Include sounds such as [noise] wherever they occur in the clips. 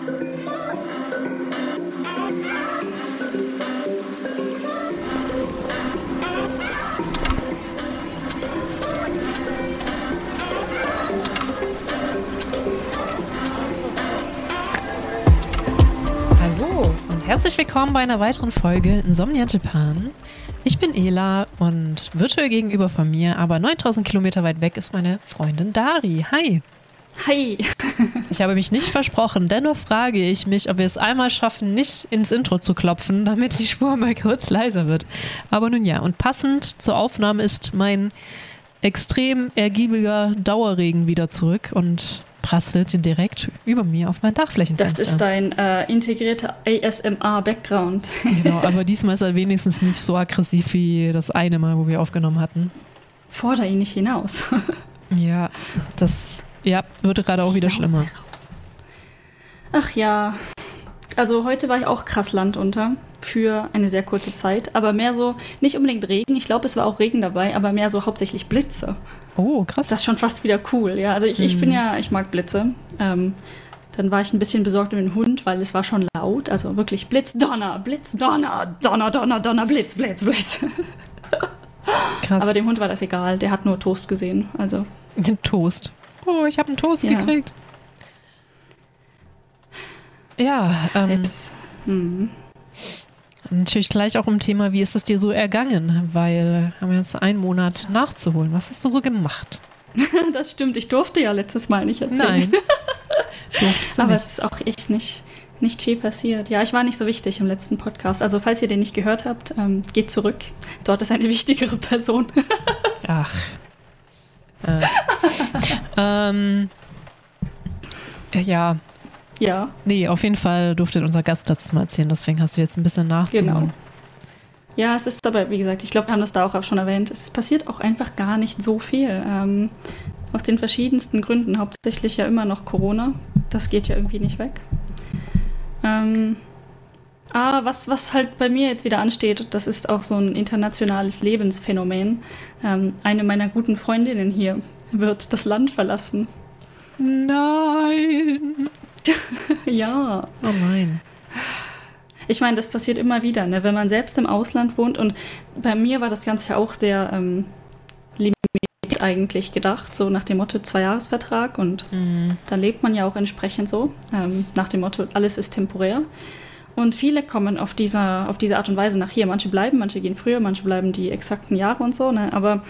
Hallo und herzlich willkommen bei einer weiteren Folge Insomnia Japan. Ich bin Ela und virtuell gegenüber von mir, aber 9000 Kilometer weit weg, ist meine Freundin Dari. Hi. Hi. Ich habe mich nicht versprochen, dennoch frage ich mich, ob wir es einmal schaffen, nicht ins Intro zu klopfen, damit die Spur mal kurz leiser wird. Aber nun ja, und passend zur Aufnahme ist mein extrem ergiebiger Dauerregen wieder zurück und prasselt direkt über mir auf mein Dachflächenfenster. Das ist dein äh, integrierter ASMR-Background. [laughs] Genau, aber diesmal ist er wenigstens nicht so aggressiv wie das eine Mal, wo wir aufgenommen hatten. Forder ihn nicht hinaus. [laughs] Ja, das ja, wird gerade auch wieder schlimmer. Ach ja. Also heute war ich auch krass landunter für eine sehr kurze Zeit, aber mehr so, nicht unbedingt Regen, ich glaube, es war auch Regen dabei, aber mehr so hauptsächlich Blitze. Oh, krass. Das ist schon fast wieder cool, ja. Also ich, ich bin Mhm. ja, ich mag Blitze. Ähm, dann war ich ein bisschen besorgt um den Hund, weil es war schon laut. Also wirklich Blitz, Donner, Blitz, Donner, Donner, Donner, Donner, Blitz, Blitz, Blitz. krass. Aber dem Hund war das egal, der hat nur Toast gesehen. Also Den [laughs] Toast. Oh, ich habe einen Toast Ja. gekriegt. Ja, ähm, jetzt. Hm. natürlich gleich auch im Thema, wie ist es dir so ergangen? Weil haben wir jetzt einen Monat nachzuholen. Was hast du so gemacht? [laughs] Das stimmt, ich durfte ja letztes Mal nicht erzählen. Nein. [laughs] Durftest du Aber nicht. es ist auch echt nicht, nicht viel passiert. Ja, ich war nicht so wichtig im letzten Podcast. Also falls ihr den nicht gehört habt, ähm, geht zurück. Dort ist eine wichtigere Person. [laughs] Ach. Äh. [laughs] ähm, ja, ja, nee, auf jeden Fall durfte unser Gast das mal erzählen. Deswegen hast du jetzt ein bisschen nachzuholen. genau. Ja, es ist aber, wie gesagt, ich glaube, wir haben das da auch schon erwähnt, es passiert auch einfach gar nicht so viel. Ähm, aus den verschiedensten Gründen, hauptsächlich ja immer noch Corona. Das geht ja irgendwie nicht weg. Ähm, ah, was, was halt bei mir jetzt wieder ansteht, das ist auch so ein internationales Lebensphänomen. Ähm, eine meiner guten Freundinnen hier wird das Land verlassen. Nein. [laughs] ja. Oh nein. Ich meine, das passiert immer wieder, ne? wenn man selbst im Ausland wohnt. Und bei mir war das Ganze ja auch sehr ähm, limitiert eigentlich gedacht, so nach dem Motto Zwei-Jahres-Vertrag. Und Mhm. dann lebt man ja auch entsprechend so, ähm, nach dem Motto alles ist temporär. Und viele kommen auf, dieser, auf diese Art und Weise nach hier. Manche bleiben, manche gehen früher, manche bleiben die exakten Jahre und so. Ne? Aber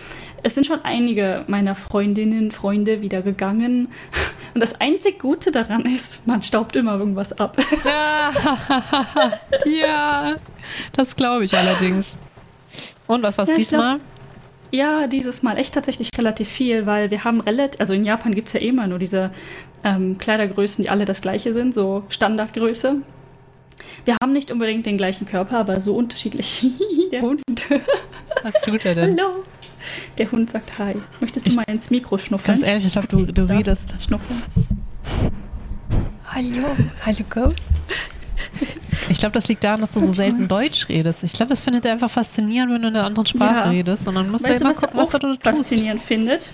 es sind schon einige meiner Freundinnen, Freunde wieder gegangen. [laughs] Und das einzig Gute daran ist, man staubt immer irgendwas ab. [laughs] ja, das glaube ich allerdings. Und was war's Ja, ich diesmal? Ja, dieses Mal echt tatsächlich relativ viel, weil wir haben relativ, also in Japan gibt es ja eh immer nur diese ähm, Kleidergrößen, die alle das gleiche sind, so Standardgröße. Wir haben nicht unbedingt den gleichen Körper, aber so unterschiedlich. [laughs] Der Hund. Was tut er denn? Hallo. Der Hund sagt Hi. Möchtest du Ich- mal ins Mikro schnuffeln? Ganz ehrlich, ich glaube, du, du redest. Schnuffeln. Hallo, hallo Ghost. Ich glaube, das liegt daran, dass du so selten Deutsch redest. Ich glaube, das findet er einfach faszinierend, wenn du in einer anderen Sprache Ja. redest. Und dann musst Weißt du immer was er gucken, was auch du tust. faszinierend findet?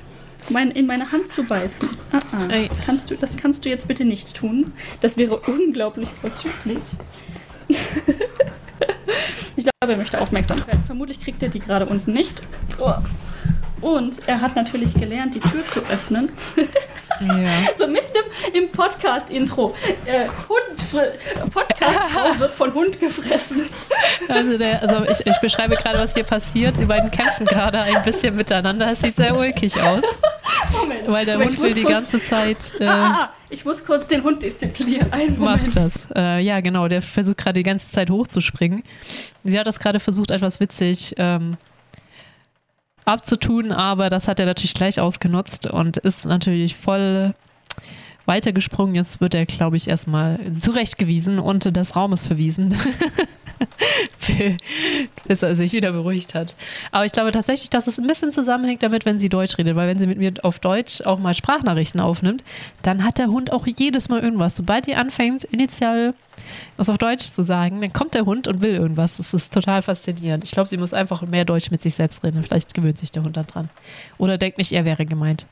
Mein, in meine Hand zu beißen. Ah, ah. Ey. Kannst du, das kannst du jetzt bitte nicht tun. Das wäre unglaublich vorzüglich. [laughs] ich glaube, er möchte Aufmerksamkeit. Vermutlich kriegt er die gerade unten nicht. Oh. Und er hat natürlich gelernt, die Tür zu öffnen. Ja. [laughs] So mitten im, im Podcast-Intro. Äh, Hund, Podcast-Frau wird von Hund gefressen. Also, der, also ich, ich beschreibe gerade, was hier passiert. Die beiden kämpfen gerade ein bisschen miteinander. Es sieht sehr ulkig aus, Moment. weil der Moment, Hund will die ganze Zeit. Äh, Ah, ah, ah, ich muss kurz den Hund disziplinieren. Einen Moment. Macht das. Äh, ja, genau. Der versucht gerade die ganze Zeit hochzuspringen. Sie hat das gerade versucht, etwas witzig ähm, abzutun, aber das hat er natürlich gleich ausgenutzt und ist natürlich voll weitergesprungen. Jetzt wird er, glaube ich, erstmal zurechtgewiesen und des Raumes verwiesen. [laughs] [laughs] bis er sich wieder beruhigt hat. Aber ich glaube tatsächlich, dass es ein bisschen zusammenhängt damit, wenn sie Deutsch redet, weil wenn sie mit mir auf Deutsch auch mal Sprachnachrichten aufnimmt, dann hat der Hund auch jedes Mal irgendwas. Sobald die anfängt, initial was auf Deutsch zu sagen, dann kommt der Hund und will irgendwas. Das ist total faszinierend. Ich glaube, sie muss einfach mehr Deutsch mit sich selbst reden. Vielleicht gewöhnt sich der Hund dann dran. Oder denkt nicht, er wäre gemeint.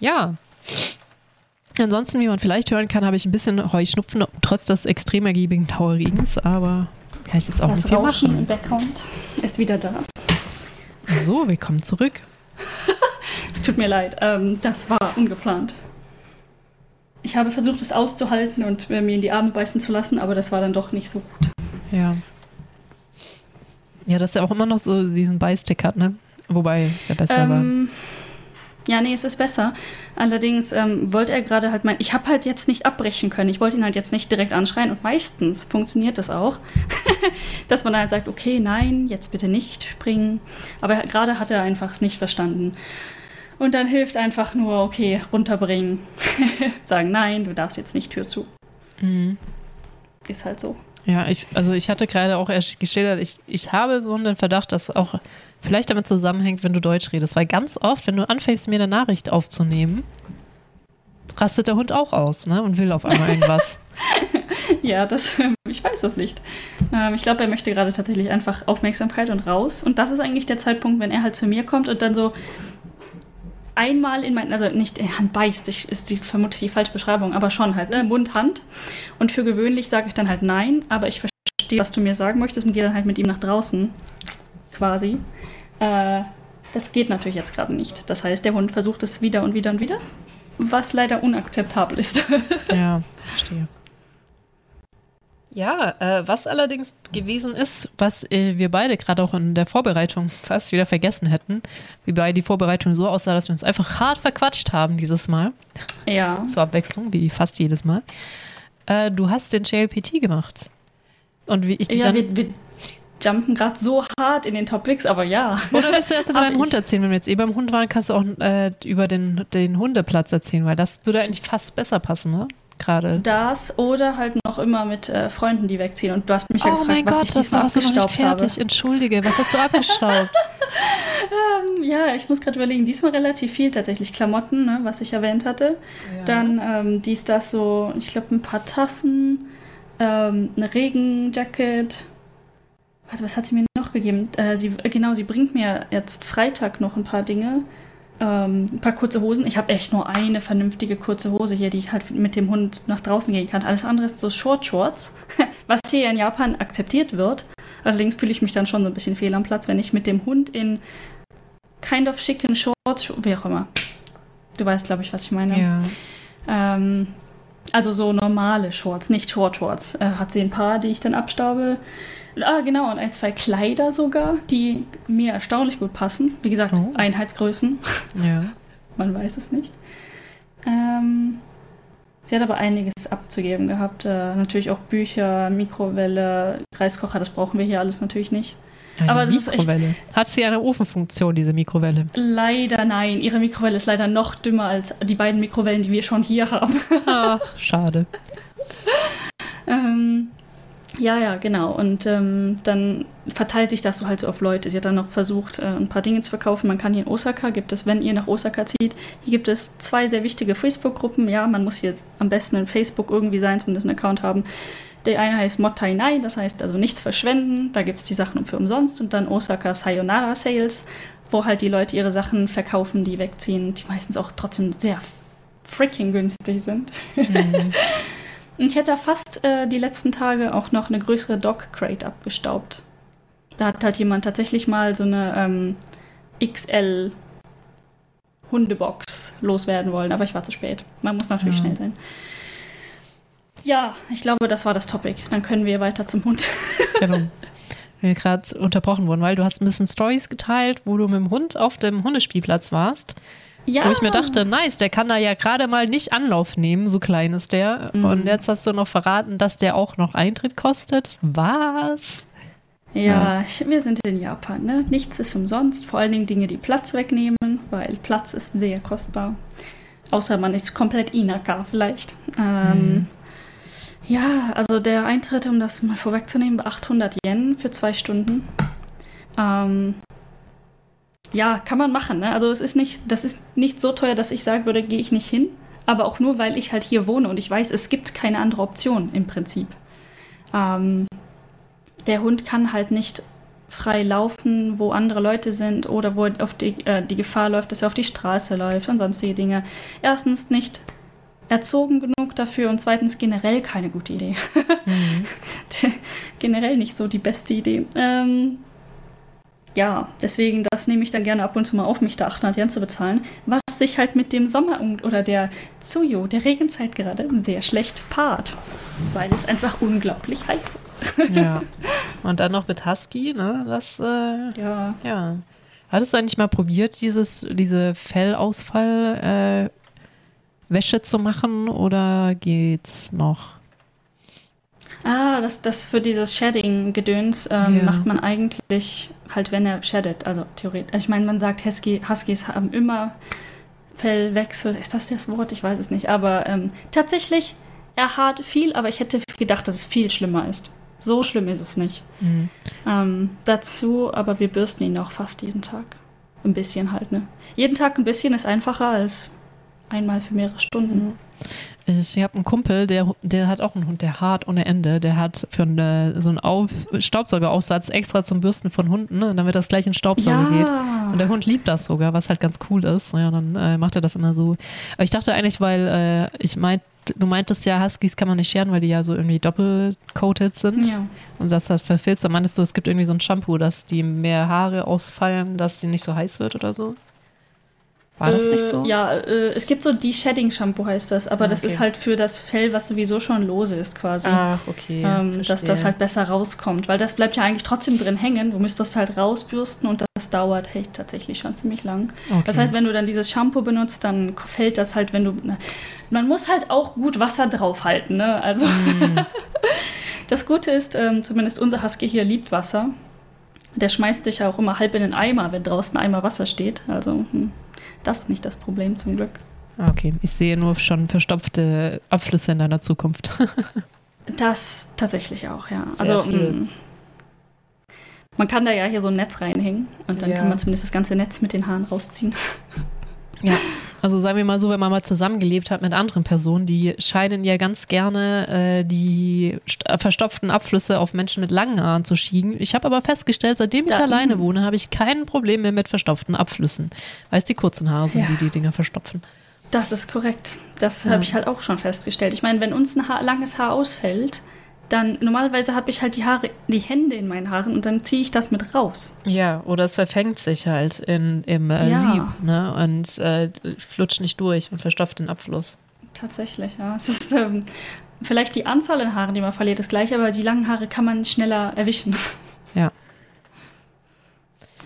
Ja. Ansonsten, wie man vielleicht hören kann, habe ich ein bisschen Heuschnupfen, trotz des extrem ergiebigen Tauerregens, aber kann ich jetzt auch das nicht viel Rauschen machen. im Background ist wieder da. So, willkommen zurück. [laughs] Es tut mir leid, ähm, das war ungeplant. Ich habe versucht, es auszuhalten und mir in die Arme beißen zu lassen, aber das war dann doch nicht so gut. Ja. Ja, dass er auch immer noch so diesen Beistick hat, ne? Wobei, ist ja besser war. Ja, nee, es ist besser. Allerdings ähm, wollte er gerade halt mein. Ich habe halt jetzt nicht abbrechen können. Ich wollte ihn halt jetzt nicht direkt anschreien und meistens funktioniert das auch, [laughs] dass man halt sagt, okay, nein, jetzt bitte nicht springen. Aber gerade hat er einfach es nicht verstanden. Und dann hilft einfach nur, okay, runterbringen. [laughs] Sagen, nein, du darfst jetzt nicht Tür zu. Mhm. Ist halt so. Ja, ich, also ich hatte gerade auch erst geschildert, ich, ich habe so einen Verdacht, dass auch vielleicht damit zusammenhängt, wenn du Deutsch redest. Weil ganz oft, wenn du anfängst, mir eine Nachricht aufzunehmen, rastet der Hund auch aus, ne? Und will auf einmal irgendwas. [laughs] Ja, das, ich weiß das nicht. Ähm, ich glaube, er möchte gerade tatsächlich einfach Aufmerksamkeit und raus. Und das ist eigentlich der Zeitpunkt, wenn er halt zu mir kommt und dann so einmal in mein, also nicht in Hand beißt, ich, ist die vermutlich die falsche Beschreibung, aber schon halt, ne, Mund, Hand. Und für gewöhnlich sage ich dann halt nein, aber ich verstehe, was du mir sagen möchtest und gehe dann halt mit ihm nach draußen, quasi. Äh, das geht natürlich jetzt gerade nicht. Das heißt, der Hund versucht es wieder und wieder und wieder, was leider unakzeptabel ist. [laughs] ja, verstehe. Ja, äh, was allerdings gewesen ist, was äh, wir beide gerade auch in der Vorbereitung fast wieder vergessen hätten, wie bei die Vorbereitung so aussah, dass wir uns einfach hart verquatscht haben dieses Mal, ja. zur Abwechslung, wie fast jedes Mal. Äh, du hast den JLPT gemacht. Und wie ich Ja, dann, wir, wir jumpen gerade so hart in den Topics, aber ja. Oder willst du erst über [laughs] deinen Hund erzählen? Wenn wir jetzt eh beim Hund waren, kannst du auch äh, über den, den Hundeplatz erzählen, weil das würde eigentlich fast besser passen, ne? Gerade. Das oder halt noch immer mit äh, Freunden, die wegziehen. Und du hast mich ja Oh gefragt, mein was Gott, ich das warst du noch nicht abgestaubt habe. fertig. Entschuldige, was hast du abgestaubt? [laughs] [laughs] Ähm, ja, ich muss gerade überlegen, diesmal relativ viel tatsächlich. Klamotten, ne, was ich erwähnt hatte. Dann ähm, dies, das so, ich glaube, ein paar Tassen, ähm, eine Regenjacket. Warte, was hat sie mir noch gegeben? Äh, sie, äh, genau, sie bringt mir jetzt Freitag noch ein paar Dinge. Ähm, ein paar kurze Hosen. Ich habe echt nur eine vernünftige kurze Hose hier, die ich halt mit dem Hund nach draußen gehen kann. Alles andere ist so Short Shorts, [laughs] was hier in Japan akzeptiert wird. Allerdings fühle ich mich dann schon so ein bisschen fehl am Platz, wenn ich mit dem Hund in kind of chicken Shorts, wie auch immer. Du weißt, glaube ich, was ich meine. Ja. Ähm, also so normale Shorts, nicht Short Shorts. Äh, hat sie ein paar, die ich dann abstaube. Ah, genau, und ein, zwei Kleider sogar, die mir erstaunlich gut passen. Wie gesagt, Oh. Einheitsgrößen. ja. [laughs] Man weiß es nicht. Ähm, sie hat aber einiges abzugeben gehabt. Äh, natürlich auch Bücher, Mikrowelle, Reiskocher, das brauchen wir hier alles natürlich nicht. Eine Aber ist echt- Mikrowelle. Hat sie eine Ofenfunktion, diese Mikrowelle? Leider nein. Ihre Mikrowelle ist leider noch dümmer als die beiden Mikrowellen, die wir schon hier haben. Ach, schade. [laughs] Ähm, ja, ja, genau. Und ähm, dann verteilt sich das so halt so auf Leute. Sie hat dann noch versucht, äh, ein paar Dinge zu verkaufen. Man kann hier in Osaka, gibt es, wenn ihr nach Osaka zieht, hier gibt es zwei sehr wichtige Facebook-Gruppen. Ja, man muss hier am besten in Facebook irgendwie sein, zumindest einen Account haben. Der eine heißt Mottai Nai, das heißt also nichts verschwenden. Da gibt es die Sachen für umsonst. Und dann Osaka Sayonara Sales, wo halt die Leute ihre Sachen verkaufen, die wegziehen, die meistens auch trotzdem sehr freaking günstig sind. Mhm. [laughs] Und ich hätte fast äh, die letzten Tage auch noch eine größere Dog Crate abgestaubt. Da hat halt jemand tatsächlich mal so eine ähm, XL Hundebox loswerden wollen, aber ich war zu spät. Man muss natürlich Ja. schnell sein. Ja, ich glaube, das war das Topic. Dann können wir weiter zum Hund. [laughs] Genau. Wir gerade unterbrochen wurden, weil du hast ein bisschen Stories geteilt, wo du mit dem Hund auf dem Hundespielplatz warst. Ja, Wo ich mir dachte, nice, der kann da ja gerade mal nicht Anlauf nehmen, so klein ist der. Mhm. Und jetzt hast du noch verraten, dass der auch noch Eintritt kostet. Was? Ja, ich- wir sind in Japan, ne? Nichts ist umsonst, vor allen Dingen Dinge, die Platz wegnehmen, weil Platz ist sehr kostbar. Außer man ist komplett Inaka vielleicht. Ähm, Ja, also der Eintritt, um das mal vorwegzunehmen, war 800 Yen für zwei Stunden. Ähm, ja, kann man machen. Ne? Also es ist nicht, das ist nicht so teuer, dass ich sagen würde, gehe ich nicht hin. Aber auch nur, weil ich halt hier wohne und ich weiß, es gibt keine andere Option im Prinzip. Ähm, der Hund kann halt nicht frei laufen, wo andere Leute sind oder wo auf die, äh, die Gefahr läuft, dass er auf die Straße läuft und sonstige Dinge. Erstens nicht erzogen genug dafür und zweitens generell keine gute Idee. Mhm. [laughs] generell nicht so die beste Idee. Ähm, ja, deswegen, das nehme ich dann gerne ab und zu mal auf, mich da 800 Yen zu bezahlen, was sich halt mit dem Sommer oder der Tsuyo, der Regenzeit gerade, sehr schlecht paart, weil es einfach unglaublich heiß ist. ja. [laughs] Und dann noch mit Husky, ne? Das, äh, ja. ja. Hattest du eigentlich mal probiert, dieses, diese Fellausfall äh, zu machen oder geht's noch? Ah, das, das für dieses Shedding-Gedöns ähm, ja. macht man eigentlich halt, wenn er sheddet. Also theoretisch. Ich meine, man sagt, Husky, Huskies haben immer Fellwechsel. Ist das das Wort? Ich weiß es nicht. Aber ähm, tatsächlich, er hat viel, aber ich hätte gedacht, dass es viel schlimmer ist. So schlimm ist es nicht. Mhm. Ähm, dazu, aber wir bürsten ihn auch fast jeden Tag. Ein bisschen halt, ne? Jeden Tag ein bisschen ist einfacher als einmal für mehrere Stunden. Mhm. Ich habe einen Kumpel, der, der hat auch einen Hund, der hart ohne Ende. Der hat für eine, so einen Auf, Staubsaugeraufsatz extra zum Bürsten von Hunden, ne, damit das gleich in Staubsauger ja. geht. Und der Hund liebt das sogar, was halt ganz cool ist. Ja, dann äh, macht er das immer so. Aber ich dachte eigentlich, weil äh, ich meinte, du meintest ja, Huskies kann man nicht scheren, weil die ja so irgendwie doppelcoated sind. Ja. Und das hat verfilzt. Da meintest du, es gibt irgendwie so ein Shampoo, dass die mehr Haare ausfallen, dass die nicht so heiß wird oder so? War das nicht so? Äh, ja, äh, es gibt so De-Shedding-Shampoo heißt das, aber ah, das ist halt für das Fell, was sowieso schon lose ist quasi. Ach, okay. Ähm, dass das halt besser rauskommt, weil das bleibt ja eigentlich trotzdem drin hängen. Du müsstest halt rausbürsten und das dauert hey, tatsächlich schon ziemlich lang. Okay. Das heißt, wenn du dann dieses Shampoo benutzt, dann fällt das halt, wenn du. Na, man muss halt auch gut Wasser draufhalten, ne? Also. Mm. [laughs] das Gute ist, ähm, zumindest unser Husky hier liebt Wasser. Der schmeißt sich ja auch immer halb in den Eimer, wenn draußen ein Eimer Wasser steht. Also. Hm. Das ist nicht das Problem zum Glück. Ah, okay, ich sehe nur schon verstopfte Abflüsse in deiner Zukunft. [laughs] das tatsächlich auch, ja. Sehr also mh, mm, man kann da ja hier so ein Netz reinhängen und dann ja. kann man zumindest das ganze Netz mit den Haaren rausziehen. Ja, also sagen wir mal so, wenn man mal zusammengelebt hat mit anderen Personen, die scheinen ja ganz gerne äh, die äh, verstopften Abflüsse auf Menschen mit langen Haaren zu schieben. Ich habe aber festgestellt, seitdem ich da, alleine wohne, habe ich kein Problem mehr mit verstopften Abflüssen, weil es die kurzen Haare sind, ja. die die Dinger verstopfen. Das ist korrekt. Das ja. habe ich halt auch schon festgestellt. Ich meine, wenn uns ein Haar, langes Haar ausfällt, dann normalerweise habe ich halt die Haare, die Hände in meinen Haaren und dann ziehe ich das mit raus. Ja, oder es verfängt sich halt in, im äh, ja. Sieb ne? und äh, flutscht nicht durch und verstopft den Abfluss. Tatsächlich, ja. Es ist ähm, vielleicht die Anzahl an Haaren, die man verliert, ist gleich, aber die langen Haare kann man schneller erwischen. [laughs] Ja.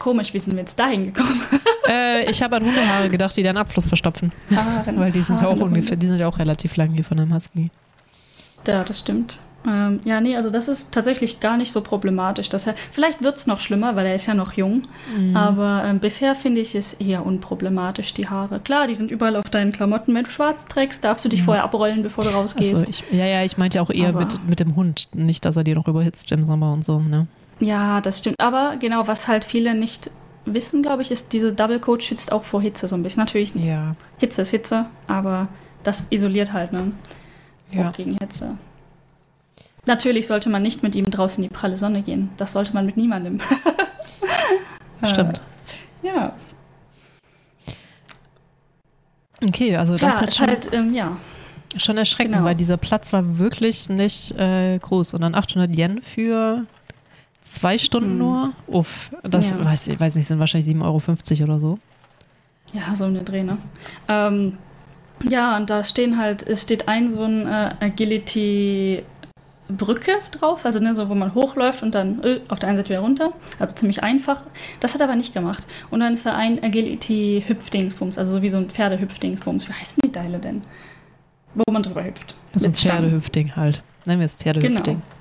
Komisch, wie sind wir jetzt dahin gekommen? [laughs] äh, ich habe an Hundehaare gedacht, die deinen Abfluss verstopfen. Haaren, [laughs] Weil die sind Haaren, auch ungefähr, die sind ja auch relativ lang hier von einem Husky. Ja, das stimmt. Ähm, ja, nee, also das ist tatsächlich gar nicht so problematisch. Dass er, vielleicht wird es noch schlimmer, weil er ist ja noch jung. Mhm. Aber äh, bisher finde ich es eher unproblematisch, die Haare. Klar, die sind überall auf deinen Klamotten. Wenn du schwarz trägst, darfst du dich mhm. vorher abrollen, bevor du rausgehst. So, ich, ja, ja, ich meinte ja auch eher mit, mit dem Hund. Nicht, dass er dir noch überhitzt im Sommer und so, ne? Ja, das stimmt. Aber genau, was halt viele nicht wissen, glaube ich, ist, diese Double Coat schützt auch vor Hitze so ein bisschen. Natürlich, ja. Hitze ist Hitze, aber das isoliert halt, ne? Ja. Auch gegen Hitze. Natürlich sollte man nicht mit ihm draußen in die pralle Sonne gehen. Das sollte man mit niemandem. [laughs] Stimmt. Äh, ja. Okay, also das hat schon, halt, ähm, ja. schon erschreckend, genau. weil dieser Platz war wirklich nicht äh, groß. Und dann 800 Yen für zwei Stunden hm. nur. Uff, das ja. weiß ich weiß nicht, sind wahrscheinlich 7,50 Euro oder so. Ja, so um den Dreh, ne? Ähm, ja, und da stehen halt, es steht ein so ein äh, Agility Brücke drauf, also ne, so wo man hochläuft und dann äh, auf der einen Seite wieder runter. Also ziemlich einfach. Das hat er aber nicht gemacht. Und dann ist da ein Agility-Hüpfdingsbums, also so wie so ein Pferdehüpfdingsbums. Wie heißen die Teile denn? Wo man drüber hüpft. So ein Pferdehüpfding halt. Nennen wir es Pferdehüpfding. Genau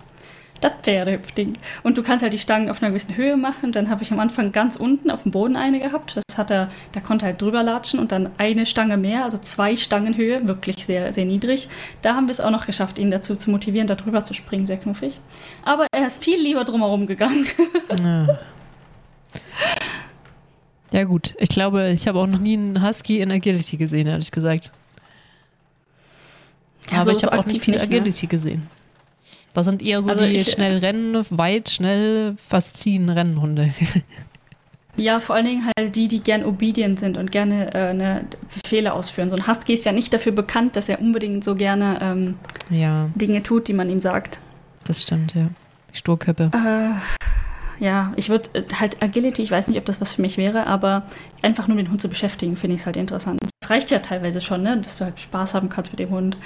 das Pferdehüpfding. Und du kannst halt die Stangen auf einer gewissen Höhe machen. Dann habe ich am Anfang ganz unten auf dem Boden eine gehabt. Das hat er, da konnte er halt drüber latschen und dann eine Stange mehr, also zwei Stangen Höhe, wirklich sehr, sehr niedrig. Da haben wir es auch noch geschafft, ihn dazu zu motivieren, da drüber zu springen, sehr knuffig. Aber er ist viel lieber drumherum gegangen. [laughs] Ja. ja gut, ich glaube, ich habe auch noch nie einen Husky in Agility gesehen, ehrlich gesagt. Ja, Aber ich habe auch nicht viel ne? Agility ne? gesehen. Da sind eher so also die ich, schnell rennen, weit, schnell, fast ziehen Rennhunde. [laughs] Ja, vor allen Dingen halt die, die gern obedient sind und gerne äh, ne, Fehler ausführen. So ein Husky ist ja nicht dafür bekannt, dass er unbedingt so gerne ähm, Ja, Dinge tut, die man ihm sagt. das stimmt, ja. Sturköppe. Äh, ja, ich würde äh, halt Agility, ich weiß nicht, ob das was für mich wäre, aber einfach nur den Hund zu beschäftigen, finde ich es halt interessant. Es reicht ja teilweise schon, ne, dass du halt Spaß haben kannst mit dem Hund.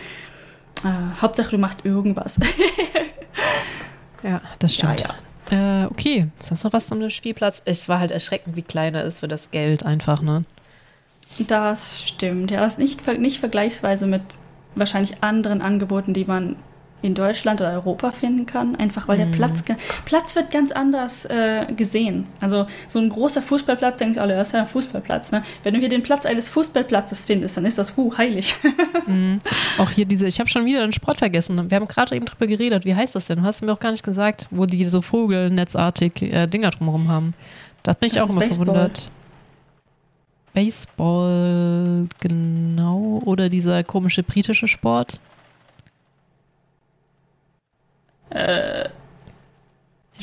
Äh, Hauptsache, du machst irgendwas. [laughs] Ja, das Ja, stimmt. Äh, okay, sonst noch was zum Spielplatz? Es war halt erschreckend, wie klein er ist für das Geld einfach, ne? Das stimmt. Ja, das ist nicht, nicht vergleichsweise mit wahrscheinlich anderen Angeboten, die man in Deutschland oder Europa finden kann, einfach weil der Mhm. Platz, ge- Platz wird ganz anders äh, gesehen. Also so ein großer Fußballplatz, denkt alle, das ist ja ein Fußballplatz. Ne? Wenn du hier den Platz eines Fußballplatzes findest, dann ist das huh, heilig. [laughs] Mhm. Auch hier diese, ich habe schon wieder den Sport vergessen. Wir haben gerade eben drüber geredet. Wie heißt das denn? Du hast mir auch gar nicht gesagt, wo die so vogelnetzartig äh, Dinger drumherum haben. Da bin ich Das auch immer Baseball. verwundert. Baseball, genau. Oder dieser komische britische Sport. Äh,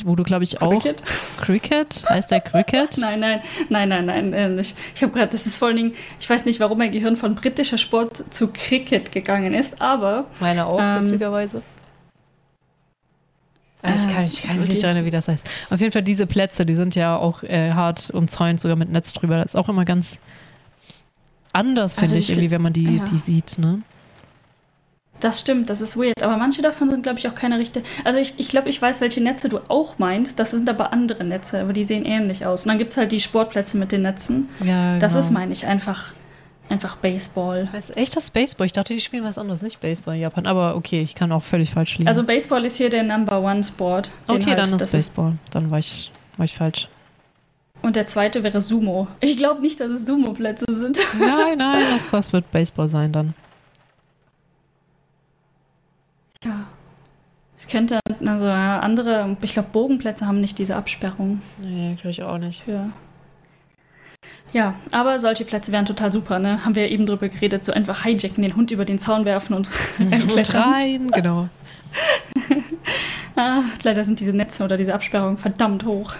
Wo du, glaube ich, auch. Cricket? Cricket? Heißt der Cricket? [laughs] Nein, nein, nein, nein, nein. äh, nicht. Ich habe gerade, das ist vor allen Dingen, ich weiß nicht, warum mein Gehirn von britischer Sport zu Cricket gegangen ist, aber Meine auch, Ähm, witzigerweise. Ah, Ich kann, ich kann mich nicht erinnern, wie das heißt. Auf jeden Fall diese Plätze, die sind ja auch äh, hart umzäunt, sogar mit Netz drüber. Das ist auch immer ganz anders, Also finde ich, ich- irgendwie, wenn man die, ja. die sieht. Ne? Das stimmt, das ist weird. Aber manche davon sind, glaube ich, auch keine richtige. Also ich, ich glaube, ich weiß, welche Netze du auch meinst. Das sind aber andere Netze, aber die sehen ähnlich aus. Und dann gibt es halt die Sportplätze mit den Netzen. Ja, Das genau. ist, meine ich, einfach, einfach Baseball. Heißt echt das Baseball? Ich dachte, die spielen was anderes, nicht Baseball in Japan. Aber okay, ich kann auch völlig falsch liegen. Also Baseball ist hier der Number One Sport. okay, halt, dann ist das Baseball. Dann war ich, war ich falsch. Und der zweite wäre Sumo. Ich glaube nicht, dass es Sumo-Plätze sind. Nein, nein, [laughs] das, das wird Baseball sein dann. Ja. Es könnte, also ja, andere, ich glaube, Bogenplätze haben nicht diese Absperrung Nee, glaube ich auch nicht. für. Ja, aber solche Plätze wären total super, ne? Haben wir ja eben drüber geredet, so einfach hijacken, den Hund über den Zaun werfen und [laughs] Und reinklettern. rein, genau. [laughs] Ah, leider sind diese Netze oder diese Absperrungen verdammt hoch.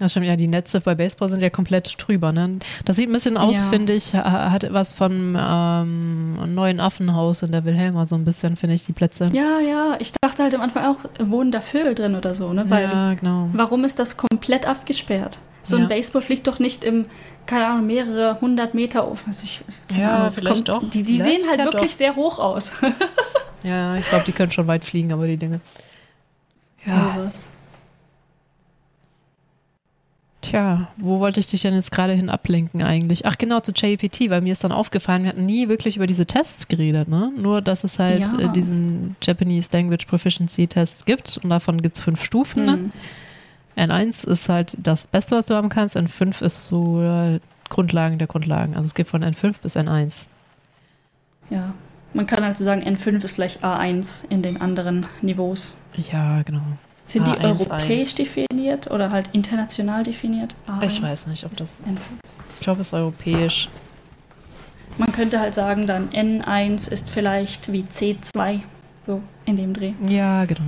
Das stimmt, ja, die Netze bei Baseball sind ja komplett drüber. Ne? Das sieht ein bisschen aus, Ja. finde ich, ha- hat was vom ähm, neuen Affenhaus in der Wilhelma, so ein bisschen, finde ich, die Plätze. Ja, ja, ich dachte halt am Anfang auch, wohnen da Vögel drin oder so, ne? Weil ja genau. warum ist das komplett abgesperrt? So Ja. ein Baseball fliegt doch nicht im, keine Ahnung, mehrere hundert Meter auf. Also ich, Ja, Ahnung, vielleicht doch. Die, die Vielleicht sehen halt ja wirklich doch. sehr hoch aus. [laughs] Ja, ich glaube, die können schon weit fliegen, aber die Dinge. Ja, Sowas. Tja, wo wollte ich dich denn jetzt gerade hin ablenken eigentlich? Ach genau, zu JPT, weil mir ist dann aufgefallen, wir hatten nie wirklich über diese Tests geredet, ne? Nur, dass es halt Ja. äh, diesen Japanese Language Proficiency Test gibt und davon gibt es fünf Stufen, ne? Hm. N1 ist halt das Beste, was du haben kannst. N5 ist so äh, Grundlagen der Grundlagen. Also es geht von N5 bis N1. Ja. Man kann also sagen, N5 ist vielleicht A1 in den anderen Niveaus. Ja, genau. Sind die A1, europäisch definiert oder halt international definiert? A1 Ich weiß nicht, ob das. N5. Ich glaube, es ist europäisch. Man könnte halt sagen, dann N1 ist vielleicht wie C2, so in dem Dreh. Ja, genau.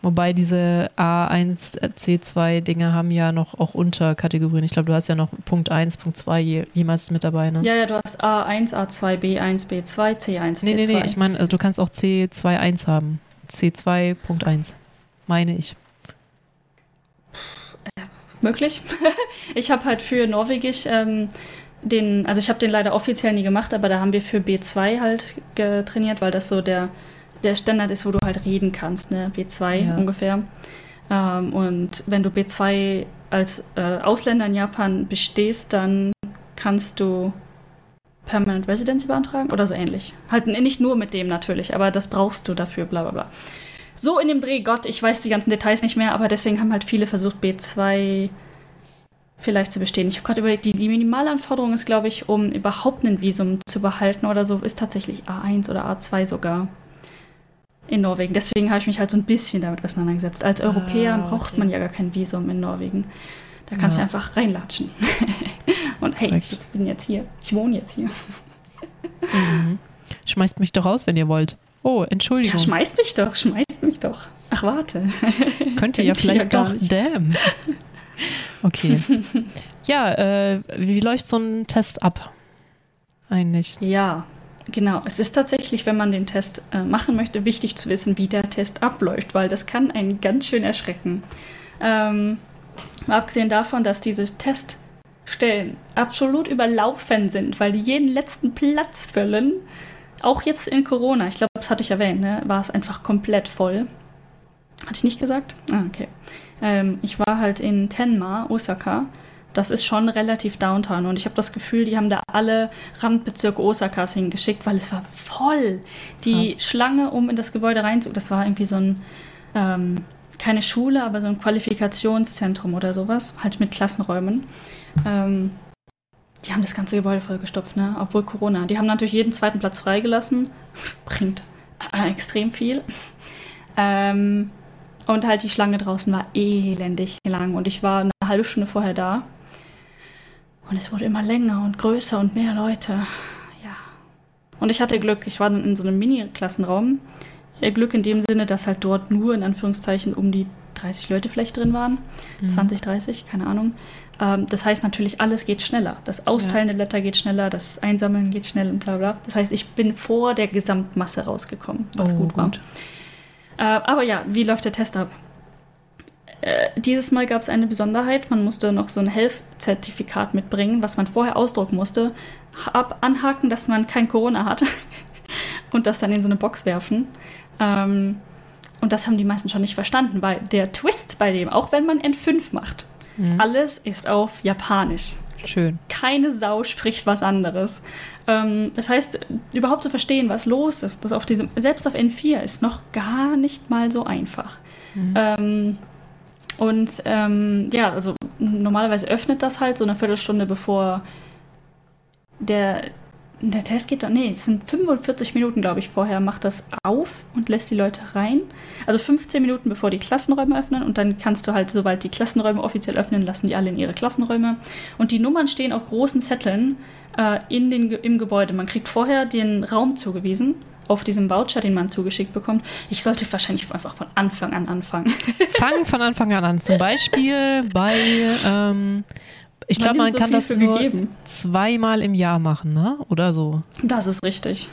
Wobei diese A1, C2 Dinge haben ja noch auch Unterkategorien. Ich glaube, du hast ja noch Punkt 1, Punkt 2 je, jemals mit dabei, ne? Ja, ja, du hast A1, A2, B1, B2, C1, C2. nee, nee, nee, ich meine, also du kannst auch C21 haben. C2.1, meine ich. Möglich. [laughs] ich habe halt für Norwegisch ähm, den, also ich habe den leider offiziell nie gemacht, aber da haben wir für B2 halt getrainiert, weil das so der, der Standard ist, wo du halt reden kannst, ne? B2 Ja. ungefähr. Ähm, und wenn du B2 als äh, Ausländer in Japan bestehst, dann kannst du Permanent Residency beantragen oder so ähnlich. Halt nicht nur mit dem natürlich, aber das brauchst du dafür, bla bla bla. So in dem Dreh, Gott, ich weiß die ganzen Details nicht mehr, aber deswegen haben halt viele versucht, B2 vielleicht zu bestehen. Ich habe gerade überlegt, die, die Minimalanforderung ist, glaube ich, um überhaupt ein Visum zu behalten oder so, ist tatsächlich A1 oder A2 sogar in Norwegen. Deswegen habe ich mich halt so ein bisschen damit auseinandergesetzt. Als Europäer Ah, braucht okay. man ja gar kein Visum in Norwegen. Da kannst Ja. du einfach reinlatschen. [laughs] Und hey, Korrekt. ich bin jetzt hier. Ich wohne jetzt hier. Mhm. Schmeißt mich doch raus, wenn ihr wollt. Oh, Ja, Entschuldigung. schmeißt mich doch, schmeißt mich doch. Ach, warte. [laughs] Könnt ihr ja vielleicht gar doch. Damn. Okay. [laughs] ja, äh, wie läuft so ein Test ab? Eigentlich. Ja, genau. Es ist tatsächlich, wenn man den Test äh, machen möchte, wichtig zu wissen, wie der Test abläuft, weil das kann einen ganz schön erschrecken. Ähm, abgesehen davon, dass diese Teststellen absolut überlaufen sind, weil die jeden letzten Platz füllen. Auch jetzt in Corona, ich glaube, das hatte ich erwähnt, ne, war es einfach komplett voll. Hatte ich nicht gesagt? Ah, okay. Ähm, ich war halt in Tenma, Osaka. Das ist schon relativ downtown und ich habe das Gefühl, die haben da alle Randbezirke Osakas hingeschickt, weil es war voll. Die Krass. Schlange, um in das Gebäude reinzugehen, das war irgendwie so ein, ähm, keine Schule, aber so ein Qualifikationszentrum oder sowas, halt mit Klassenräumen. Ähm, die haben das ganze Gebäude vollgestopft, ne? obwohl Corona. Die haben natürlich jeden zweiten Platz freigelassen. [laughs] Bringt äh, extrem viel. Ähm, und halt die Schlange draußen war elendig lang und ich war eine halbe Stunde vorher da. Und es wurde immer länger und größer und mehr Leute. Ja. Und ich hatte Glück. Ich war dann in so einem Mini-Klassenraum. Glück in dem Sinne, dass halt dort nur in Anführungszeichen um die 30 Leute vielleicht drin waren. Mhm. 20, 30, keine Ahnung. Ähm, das heißt natürlich, alles geht schneller. Das Austeilen ja. der Blätter geht schneller, das Einsammeln geht schnell und bla bla. Das heißt, ich bin vor der Gesamtmasse rausgekommen, was oh, gut war. Gut. Äh, aber ja, wie läuft der Test ab? Äh, dieses Mal gab es eine Besonderheit. Man musste noch so ein Health-Zertifikat mitbringen, was man vorher ausdrucken musste. Ab anhaken, dass man kein Corona hat [laughs] und das dann in so eine Box werfen. Ähm, und das haben die meisten schon nicht verstanden, weil der Twist bei dem, auch wenn man N5 macht, mhm. alles ist auf Japanisch. Schön. Keine Sau spricht was anderes. Ähm, das heißt, überhaupt zu verstehen, was los ist, das auf diesem, selbst auf N4 ist noch gar nicht mal so einfach. Mhm. Ähm, und ähm, ja, also normalerweise öffnet das halt so eine Viertelstunde bevor der, der Test geht. Nee, es sind 45 Minuten, glaube ich, vorher macht das auf und lässt die Leute rein. Also 15 Minuten bevor die Klassenräume öffnen und dann kannst du halt, sobald die Klassenräume offiziell öffnen, lassen die alle in ihre Klassenräume. Und die Nummern stehen auf großen Zetteln äh, in den, im Gebäude. Man kriegt vorher den Raum zugewiesen auf diesem Voucher, den man zugeschickt bekommt. Ich sollte wahrscheinlich einfach von Anfang an anfangen. Fangen von Anfang an an. Zum Beispiel bei, ähm, ich glaube, man, glaub, man so kann das nur gegeben. zweimal im Jahr machen, ne? Oder so. Das ist richtig.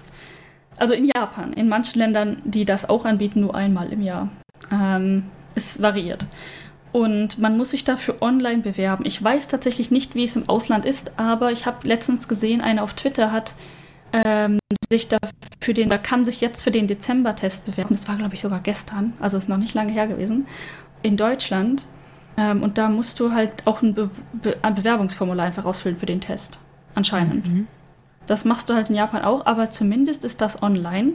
Also in Japan, in manchen Ländern, die das auch anbieten, nur einmal im Jahr. Ähm, es variiert. Und man muss sich dafür online bewerben. Ich weiß tatsächlich nicht, wie es im Ausland ist, aber ich habe letztens gesehen, eine auf Twitter hat ähm, sich für den, da kann sich jetzt für den Dezember-Test bewerben. Das war, glaube ich, sogar gestern, also ist noch nicht lange her gewesen, in Deutschland. Ähm, und da musst du halt auch ein, Be Be ein, Bewerbungsformular einfach ausfüllen für den Test. Anscheinend. Mhm. Das machst du halt in Japan auch, aber zumindest ist das online.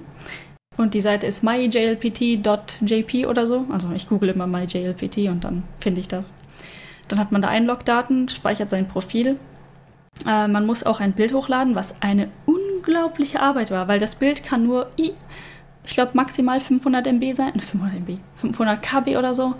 Und die Seite ist myjlpt.jp oder so. Also ich google immer myjlpt und dann finde ich das. Dann hat man da Einlogdaten, speichert sein Profil. Äh, man muss auch ein Bild hochladen, was eine unglaubliche Arbeit war, weil das Bild kann nur, ich glaube, maximal 500 MB sein. 500 MB, 500 KB oder so.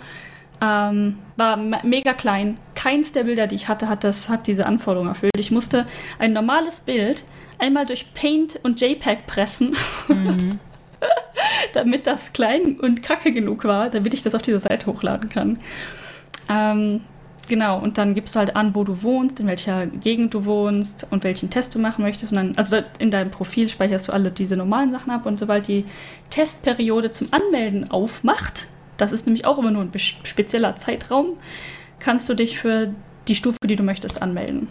Ähm, war mega klein. Keins der Bilder, die ich hatte, hat, das, hat diese Anforderung erfüllt. Ich musste ein normales Bild einmal durch Paint und JPEG pressen. Mhm. [laughs] damit das klein und kacke genug war, damit ich das auf dieser Seite hochladen kann. Ähm, genau, und dann gibst du halt an, wo du wohnst, in welcher Gegend du wohnst und welchen Test du machen möchtest. Und dann, also in deinem Profil speicherst du alle diese normalen Sachen ab und sobald die Testperiode zum Anmelden aufmacht, das ist nämlich auch immer nur ein spezieller Zeitraum, kannst du dich für die Stufe, die du möchtest, anmelden.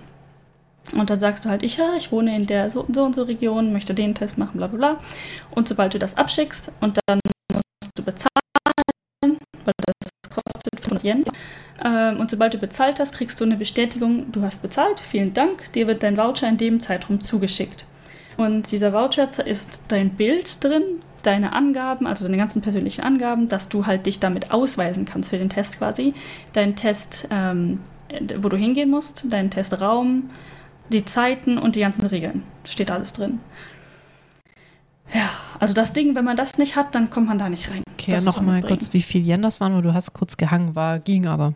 Und dann sagst du halt, ich, ja, ich wohne in der so, so und so Region, möchte den Test machen, bla bla bla. Und sobald du das abschickst und dann musst du bezahlen, weil das kostet 500 Yen. Ähm, und sobald du bezahlt hast, kriegst du eine Bestätigung, du hast bezahlt, vielen Dank, dir wird dein Voucher in dem Zeitraum zugeschickt. Und dieser Voucher ist dein Bild drin, deine Angaben, also deine ganzen persönlichen Angaben, dass du halt dich damit ausweisen kannst für den Test quasi. Dein Test, ähm, wo du hingehen musst, dein Testraum, die Zeiten und die ganzen Regeln. Steht alles drin. Ja, also das Ding, wenn man das nicht hat, dann kommt man da nicht rein. Okay, nochmal kurz, wie viel Yen das waren, wo du hast kurz gehangen, war, ging aber.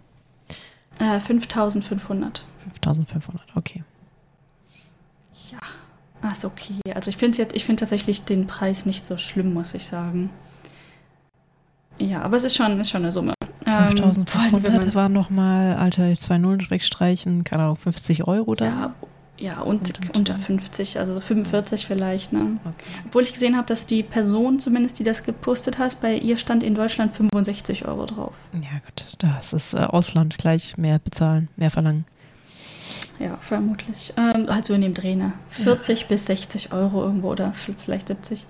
Äh, 5500. 5500, okay. Ja, ah, ist okay. Also ich finde jetzt, ich finde tatsächlich den Preis nicht so schlimm, muss ich sagen. Ja, aber es ist schon, ist schon eine Summe. 5500 ähm, waren nochmal, Alter, zwei Nullen wegstreichen, keine Ahnung, 50 Euro da? Ja, ja und, und unter 50, also 45 vielleicht. Ne? Okay. Obwohl ich gesehen habe, dass die Person zumindest, die das gepostet hat, bei ihr stand in Deutschland 65 Euro drauf. Ja gut, das ist äh, Ausland gleich mehr bezahlen, mehr verlangen. Ja, vermutlich. Ähm, halt so in dem Dreh, ne? 40 ja. bis 60 Euro irgendwo oder vielleicht 70.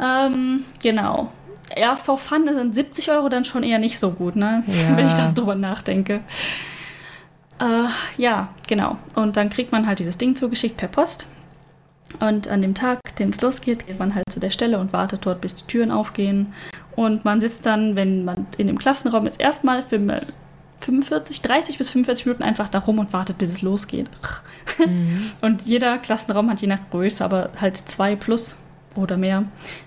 Ähm, genau. Ja, for fun sind 70 Euro dann schon eher nicht so gut, ne? [laughs] Ja. Wenn ich das drüber nachdenke. Äh, ja, genau. Und dann kriegt man halt dieses Ding zugeschickt per Post. Und an dem Tag, den es losgeht, geht man halt zu der Stelle und wartet dort, bis die Türen aufgehen. Und man sitzt dann, wenn man in dem Klassenraum ist, erstmal für 45, 30 bis 45 Minuten einfach da rum und wartet, bis es losgeht. Mhm. [laughs] Und jeder Klassenraum hat je nach Größe, aber halt zwei plus oder mehr.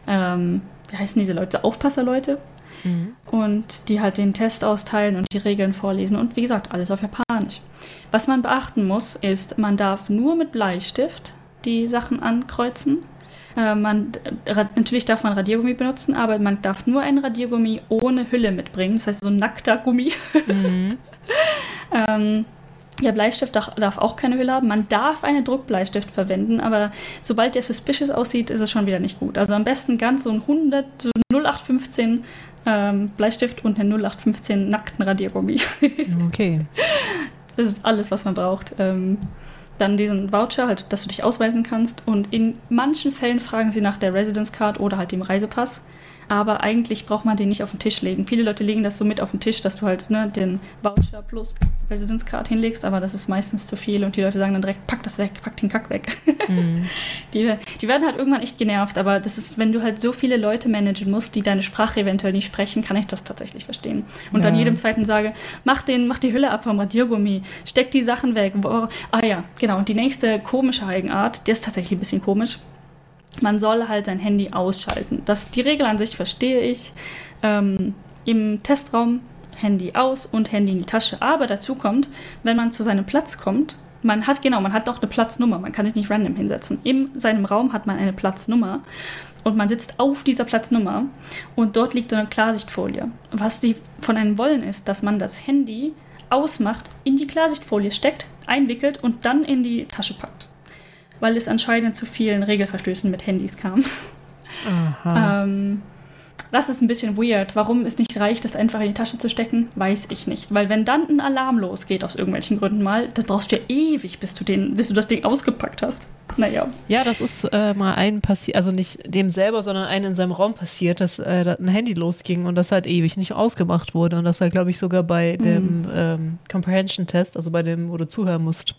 Ähm, wie heißen diese Leute? Aufpasserleute. Mhm. Und die halt den Test austeilen und die Regeln vorlesen. Und wie gesagt, alles auf Japanisch. Was man beachten muss, ist, man darf nur mit Bleistift die Sachen ankreuzen. Äh, man, natürlich darf man Radiergummi benutzen, aber man darf nur ein Radiergummi ohne Hülle mitbringen. Das heißt, so ein nackter Gummi. Mhm. [laughs] ähm, der Bleistift darf auch keine Hülle haben. Man darf einen Druckbleistift verwenden, aber sobald der suspicious aussieht, ist es schon wieder nicht gut. Also am besten ganz so ein 100, so 0815 ähm, Bleistift und einen 0815 nackten Radiergummi. [laughs] okay. Das ist alles, was man braucht. Ähm, dann diesen Voucher, halt, dass du dich ausweisen kannst. Und in manchen Fällen fragen sie nach der Residence Card oder halt dem Reisepass aber eigentlich braucht man den nicht auf den Tisch legen. Viele Leute legen das so mit auf den Tisch, dass du halt ne, den Voucher plus Residence Card hinlegst, aber das ist meistens zu viel und die Leute sagen dann direkt, pack das weg, pack den Kack weg. Mhm. [laughs] Die, die werden halt irgendwann echt genervt, aber das ist, wenn du halt so viele Leute managen musst, die deine Sprache eventuell nicht sprechen, kann ich das tatsächlich verstehen. Und ja. dann jedem zweiten sage, mach, den, mach die Hülle ab vom Radiergummi, steck die Sachen weg. Ah ja, genau. Und die nächste komische Eigenart, der ist tatsächlich ein bisschen komisch man soll halt sein Handy ausschalten. Das, die Regel an sich verstehe ich. Ähm, Im Testraum Handy aus und Handy in die Tasche. Aber dazu kommt, wenn man zu seinem Platz kommt, man hat, genau, man hat doch eine Platznummer. Man kann sich nicht random hinsetzen. In seinem Raum hat man eine Platznummer und man sitzt auf dieser Platznummer und dort liegt so eine Klarsichtfolie. Was sie von einem wollen ist, dass man das Handy ausmacht, in die Klarsichtfolie steckt, einwickelt und dann in die Tasche packt weil es anscheinend zu vielen Regelverstößen mit Handys kam. Ähm, das ist ein bisschen weird. Warum es nicht reicht, das einfach in die Tasche zu stecken, weiß ich nicht. Weil wenn dann ein Alarm losgeht, aus irgendwelchen Gründen mal, dann brauchst du ja ewig, bis du, den, bis du das Ding ausgepackt hast. Naja. Ja, das ist äh, mal einem passiert, also nicht dem selber, sondern einem in seinem Raum passiert, dass äh, ein Handy losging und das halt ewig nicht ausgemacht wurde. Und das war, glaube ich, sogar bei dem mhm. ähm, Comprehension-Test, also bei dem, wo du zuhören musst.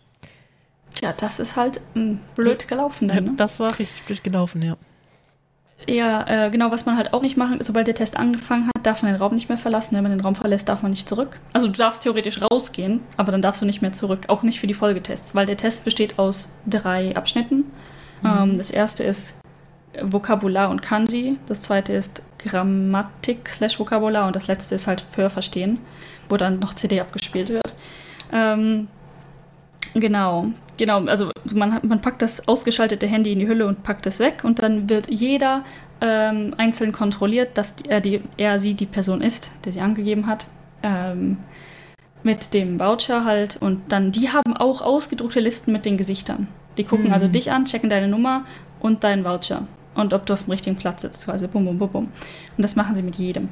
Ja, das ist halt hm, blöd gelaufen. Dann, ne? Das war richtig blöd gelaufen, ja. Ja, äh, genau, was man halt auch nicht machen, sobald der Test angefangen hat, darf man den Raum nicht mehr verlassen. Wenn man den Raum verlässt, darf man nicht zurück. Also du darfst theoretisch rausgehen, aber dann darfst du nicht mehr zurück. Auch nicht für die Folgetests, weil der Test besteht aus drei Abschnitten. Mhm. Ähm, das erste ist Vokabular und Kanji. Das zweite ist Grammatik slash Vokabular und das letzte ist halt Hörverstehen, wo dann noch CD abgespielt wird. Ähm, Genau, genau. Also man, man packt das ausgeschaltete Handy in die Hülle und packt es weg und dann wird jeder ähm, einzeln kontrolliert, dass er, die, er, sie die Person ist, der sie angegeben hat. Ähm, mit dem Voucher halt und dann, die haben auch ausgedruckte Listen mit den Gesichtern. Die gucken mhm. also dich an, checken deine Nummer und deinen Voucher und ob du auf dem richtigen Platz sitzt, quasi bum, bum, bum, bum. Und das machen sie mit jedem.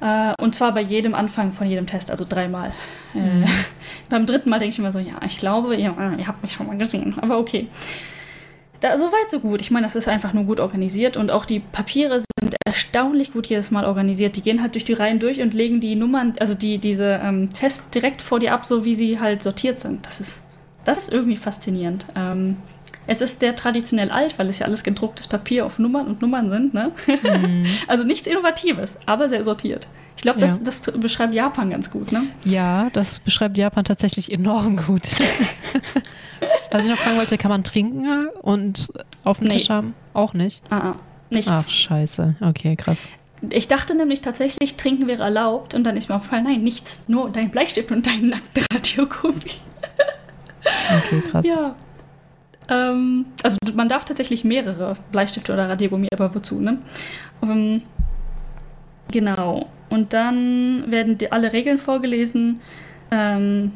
Äh, und zwar bei jedem Anfang von jedem Test, also dreimal. Äh, mhm. Äh, [laughs] beim dritten Mal denke ich immer so, ja, ich glaube, ihr, ihr habt mich schon mal gesehen, aber okay. Da, so weit, so gut. Ich meine, das ist einfach nur gut organisiert und auch die Papiere sind erstaunlich gut jedes Mal organisiert. Die gehen halt durch die Reihen durch und legen die Nummern, also die, diese ähm, Tests direkt vor dir ab, so wie sie halt sortiert sind. Das ist, das ist irgendwie faszinierend. Ähm, es ist sehr traditionell alt, weil es ja alles gedrucktes Papier auf Nummern und Nummern sind. Ne? Mhm. [laughs] also nichts Innovatives, aber sehr sortiert. Ich glaube, das, ja. das beschreibt Japan ganz gut, ne? Ja, das beschreibt Japan tatsächlich enorm gut. [laughs] Was ich noch fragen wollte, kann man trinken und auf dem nee. Tisch haben? Auch nicht? Ah, ah, nichts. Ach, scheiße. Okay, krass. Ich dachte nämlich tatsächlich, trinken wäre erlaubt und dann ist mir aufgefallen, nein, nichts, nur dein Bleistift und dein nackter Radiogummi. okay, krass. Ja, ähm, also man darf tatsächlich mehrere Bleistifte oder Radiergummi, aber wozu, ne? Um, ähm, Genau. Und dann werden die, alle Regeln vorgelesen. Ähm,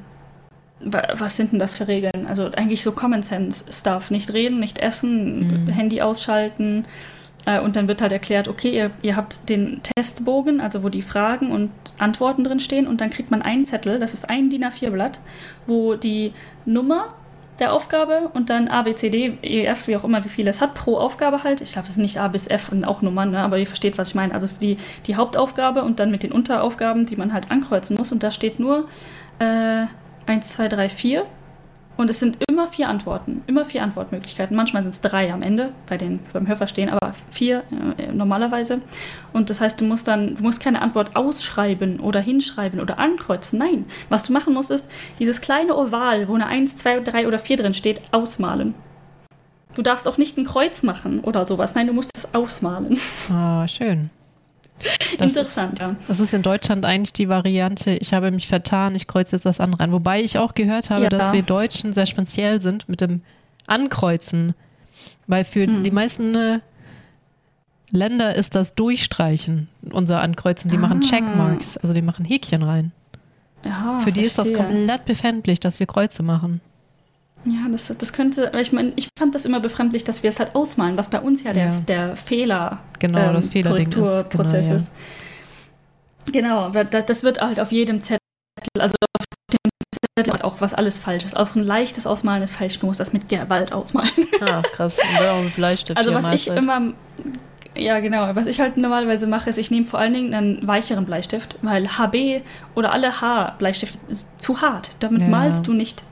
was sind denn das für Regeln? Also eigentlich so Common Sense Stuff. Nicht reden, nicht essen, mhm. Handy ausschalten. Äh, und dann wird halt erklärt, okay, ihr, ihr habt den Testbogen, also wo die Fragen und Antworten drin stehen. Und dann kriegt man einen Zettel, das ist ein DIN A4-Blatt, wo die Nummer der Aufgabe und dann A, B, C, D, E, F, wie auch immer, wie viel es hat pro Aufgabe halt. Ich glaube, es ist nicht A bis F und auch Nummern, ne? aber ihr versteht, was ich meine. Also es ist die, die Hauptaufgabe und dann mit den Unteraufgaben, die man halt ankreuzen muss. Und da steht nur äh, 1, 2, 3, 4. Und es sind immer vier Antworten, immer vier Antwortmöglichkeiten. Manchmal sind es drei am Ende, bei den beim Hörverstehen, aber vier äh, normalerweise. Und das heißt, du musst dann, du musst keine Antwort ausschreiben oder hinschreiben oder ankreuzen. Nein, was du machen musst, ist dieses kleine Oval, wo eine 1, 2, 3 oder 4 drin steht, ausmalen. Du darfst auch nicht ein Kreuz machen oder sowas. Nein, du musst es ausmalen. Ah, oh, schön. Das Interessant, ist, ja. Das ist in Deutschland eigentlich die Variante, ich habe mich vertan, ich kreuze jetzt das andere an. Wobei ich auch gehört habe, ja. dass wir Deutschen sehr speziell sind mit dem Ankreuzen. Weil für hm. die meisten äh, Länder ist das Durchstreichen unser Ankreuzen. Die ah. machen Checkmarks, also die machen Häkchen rein. Ja, für die verstehe. ist das komplett befändlich, dass wir Kreuze machen. Ja, das, das könnte, ich meine, ich fand das immer befremdlich, dass wir es halt ausmalen, was bei uns ja, ja. der, der Fehler, genau, ähm, das Korrekturprozess genau, ist. Genau, das, wird halt auf jedem Zettel, also auf dem Zettel hat auch was alles falsch ist. Auch ein leichtes Ausmalen ist falsch, du musst das mit Gewalt ausmalen. Ah, krass. Und mit Bleistift also was ich immer, ja genau, was ich halt normalerweise mache, ist, ich nehme vor allen Dingen einen weicheren Bleistift, weil HB oder alle H-Bleistifte ist zu hart. Damit ja. malst du nicht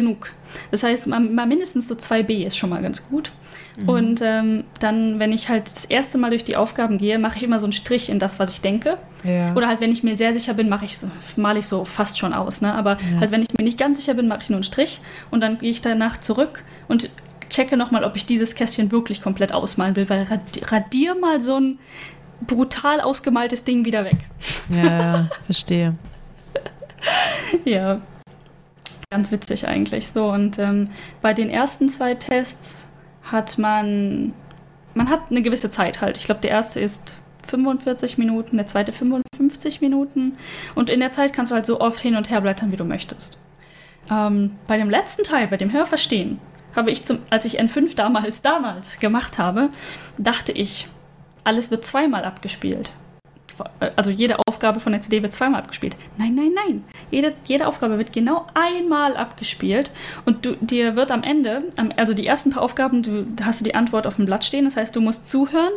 genug. Das heißt, mal, mal mindestens so 2b ist schon mal ganz gut. Mhm. Und ähm, dann, wenn ich halt das erste Mal durch die Aufgaben gehe, mache ich immer so einen Strich in das, was ich denke. Ja. Oder halt, wenn ich mir sehr sicher bin, mache ich so, male ich so fast schon aus. Ne? Aber ja. halt, wenn ich mir nicht ganz sicher bin, mache ich nur einen Strich und dann gehe ich danach zurück und checke nochmal, ob ich dieses Kästchen wirklich komplett ausmalen will, weil radier mal so ein brutal ausgemaltes Ding wieder weg. Ja, verstehe. [laughs] ja. Ganz witzig eigentlich so. Und ähm, bei den ersten zwei Tests hat man, man hat eine gewisse Zeit halt. Ich glaube, der erste ist 45 Minuten, der zweite 55 Minuten. Und in der Zeit kannst du halt so oft hin und her blättern, wie du möchtest. Ähm, bei dem letzten Teil, bei dem Hörverstehen, habe ich zum, als ich N5 damals, damals gemacht habe, dachte ich, alles wird zweimal abgespielt also jede Aufgabe von der CD wird zweimal abgespielt. Nein, nein, nein. Jede, jede Aufgabe wird genau einmal abgespielt und du, dir wird am Ende, also die ersten paar Aufgaben, du, hast du die Antwort auf dem Blatt stehen, das heißt, du musst zuhören.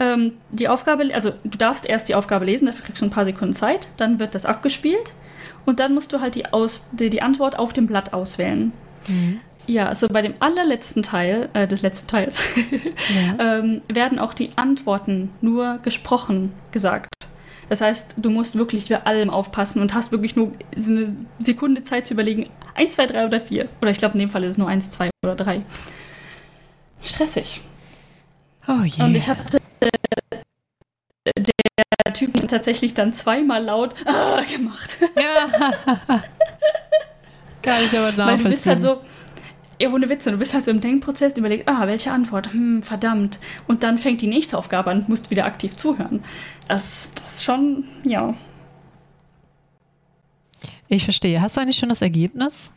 Ähm, die Aufgabe, also du darfst erst die Aufgabe lesen, dafür kriegst du ein paar Sekunden Zeit, dann wird das abgespielt und dann musst du halt die, Aus, die, die Antwort auf dem Blatt auswählen. Mhm. Ja, also bei dem allerletzten Teil äh, des letzten Teils [laughs] ja. [laughs] ähm, werden auch die Antworten nur gesprochen gesagt. Das heißt, du musst wirklich bei allem aufpassen und hast wirklich nur so eine Sekunde Zeit zu überlegen, 1, 2, 3 oder 4. Oder ich glaube, in dem Fall ist es nur 1, 2 oder 3. Stressig. Oh je. Und ich hatte äh, der Typ tatsächlich dann zweimal laut ah, [laughs] gemacht. Ja. [laughs] Kann ich aber nachvollziehen. Weil du bist halt so, ja, ohne Witze, du bist halt so im Denkprozess, du überlegst, ah, welche Antwort, hm, verdammt. Und dann fängt die nächste Aufgabe an und musst wieder aktiv zuhören. Das, das ist schon, ja. Ich verstehe. Hast du eigentlich schon das Ergebnis?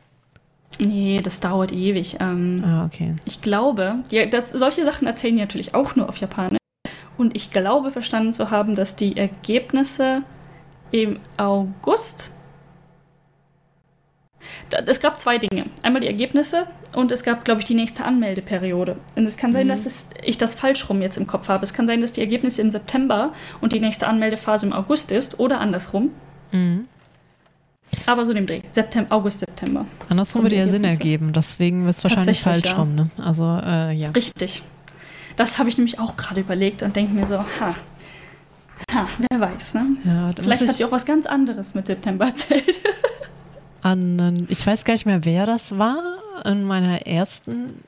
Nee, das dauert ewig. Ähm, ah, okay. Ich glaube, die, das, solche Sachen erzählen die natürlich auch nur auf Japanisch. Und ich glaube, verstanden zu haben, dass die Ergebnisse im August es gab zwei Dinge. Einmal die Ergebnisse und es gab, glaube ich, die nächste Anmeldeperiode. Und es kann sein, mhm. dass es, ich das falsch rum jetzt im Kopf habe. Es kann sein, dass die Ergebnisse im September und die nächste Anmeldephase im August ist oder andersrum. Mhm. Aber so dem Dreh. September, August, September. Andersrum würde ja Sinn ergeben. Deswegen ist es wahrscheinlich falsch ja. rum. Ne? Also, äh, ja. Richtig. Das habe ich nämlich auch gerade überlegt und denke mir so, ha, ha, wer weiß, ne? Ja, Vielleicht hat sie auch was ganz anderes mit September erzählt. [laughs] an, ich weiß gar nicht mehr, wer das war, in meiner ersten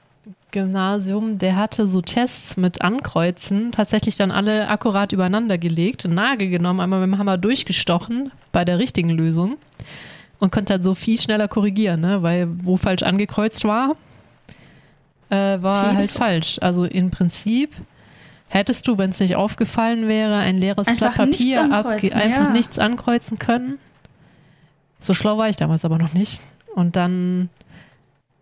Gymnasium, der hatte so Tests mit Ankreuzen tatsächlich dann alle akkurat übereinander gelegt, einen Nagel genommen, einmal mit dem Hammer durchgestochen bei der richtigen Lösung und konnte halt so viel schneller korrigieren, ne? weil wo falsch angekreuzt war, äh, war halt falsch. Also im Prinzip Hättest du, wenn es nicht aufgefallen wäre, ein leeres Blatt nichts Papier abge- einfach ja. nichts ankreuzen können? So schlau war ich damals aber noch nicht. Und dann,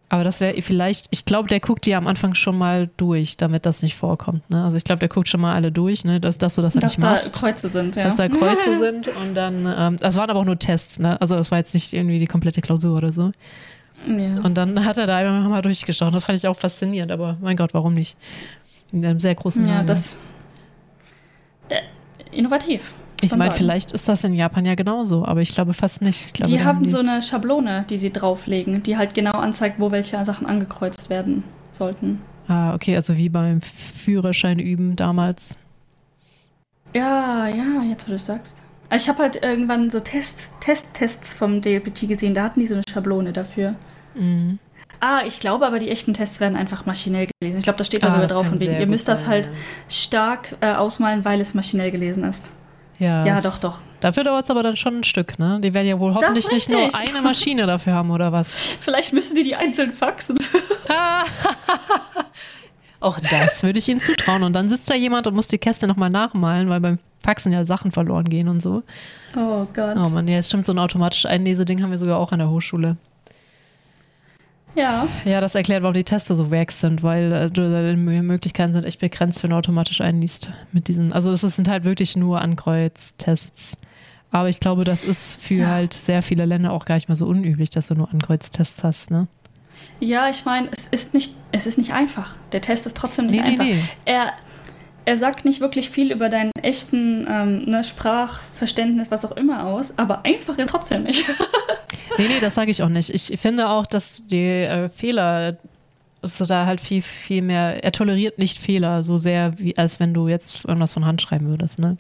aber das wäre vielleicht, ich glaube, der guckt die am Anfang schon mal durch, damit das nicht vorkommt. Ne? Also ich glaube, der guckt schon mal alle durch, ne? dass, dass du das halt Dass nicht da machst. Kreuze sind, ja. Dass da Kreuze [laughs] sind und dann, ähm, das waren aber auch nur Tests, ne? Also das war jetzt nicht irgendwie die komplette Klausur oder so. ja. Und dann hat er da einfach mal durchgeschaut. Das fand ich auch faszinierend, aber mein Gott, warum nicht? In einem sehr großen ja, Laden. das. Äh, innovativ. Ich meine, vielleicht ist das in Japan ja genauso, aber ich glaube fast nicht. Ich glaube, die haben so eine Schablone, die sie drauflegen, die halt genau anzeigt, wo welche Sachen angekreuzt werden sollten. Ah, okay, also wie beim Führerschein üben damals. Ja, ja, jetzt wo du es sagst. Ich habe halt irgendwann so Test, Test-Tests vom DLPT gesehen, da hatten die so eine Schablone dafür. Mhm. Ah, ich glaube aber, die echten Tests werden einfach maschinell gelesen. Ich glaube, da steht da Ah, sogar das drauf, von wegen, ihr müsst das sein, halt ja. stark äh, ausmalen, weil es maschinell gelesen ist. Ja, Ja, doch, doch. Dafür dauert es aber dann schon ein Stück, ne? Die werden ja wohl hoffentlich nicht nur eine Maschine dafür haben, oder was? [laughs] Vielleicht müssen die die einzeln faxen. [laughs] Auch das würde ich ihnen zutrauen. Und dann sitzt da jemand und muss die Käste nochmal nachmalen, weil beim Faxen ja Sachen verloren gehen und so. Oh Gott. Oh Mann, ja, es stimmt, so ein automatisch Einleseding haben wir sogar auch an der Hochschule. Ja. Ja, das erklärt, warum die Teste so wack sind, weil äh, deine Möglichkeiten sind echt begrenzt, wenn du automatisch einliest. Mit diesen, also es sind halt wirklich nur Ankreuztests. Aber ich glaube, das ist für Ja. halt sehr viele Länder auch gar nicht mal so unüblich, dass du nur Ankreuztests hast, ne? Ja, ich meine, es ist nicht, es ist nicht einfach. Der Test ist trotzdem nicht Nee, nee, einfach. nee. Er, er sagt nicht wirklich viel über deinen echten ähm, ne, Sprachverständnis, was auch immer aus, aber einfach ist trotzdem nicht. [laughs] Nee, nee, das sage ich auch nicht. Ich finde auch, dass die äh, Fehler, du da halt viel, viel mehr, er toleriert nicht Fehler so sehr, wie als wenn du jetzt irgendwas von Hand schreiben würdest. Ne?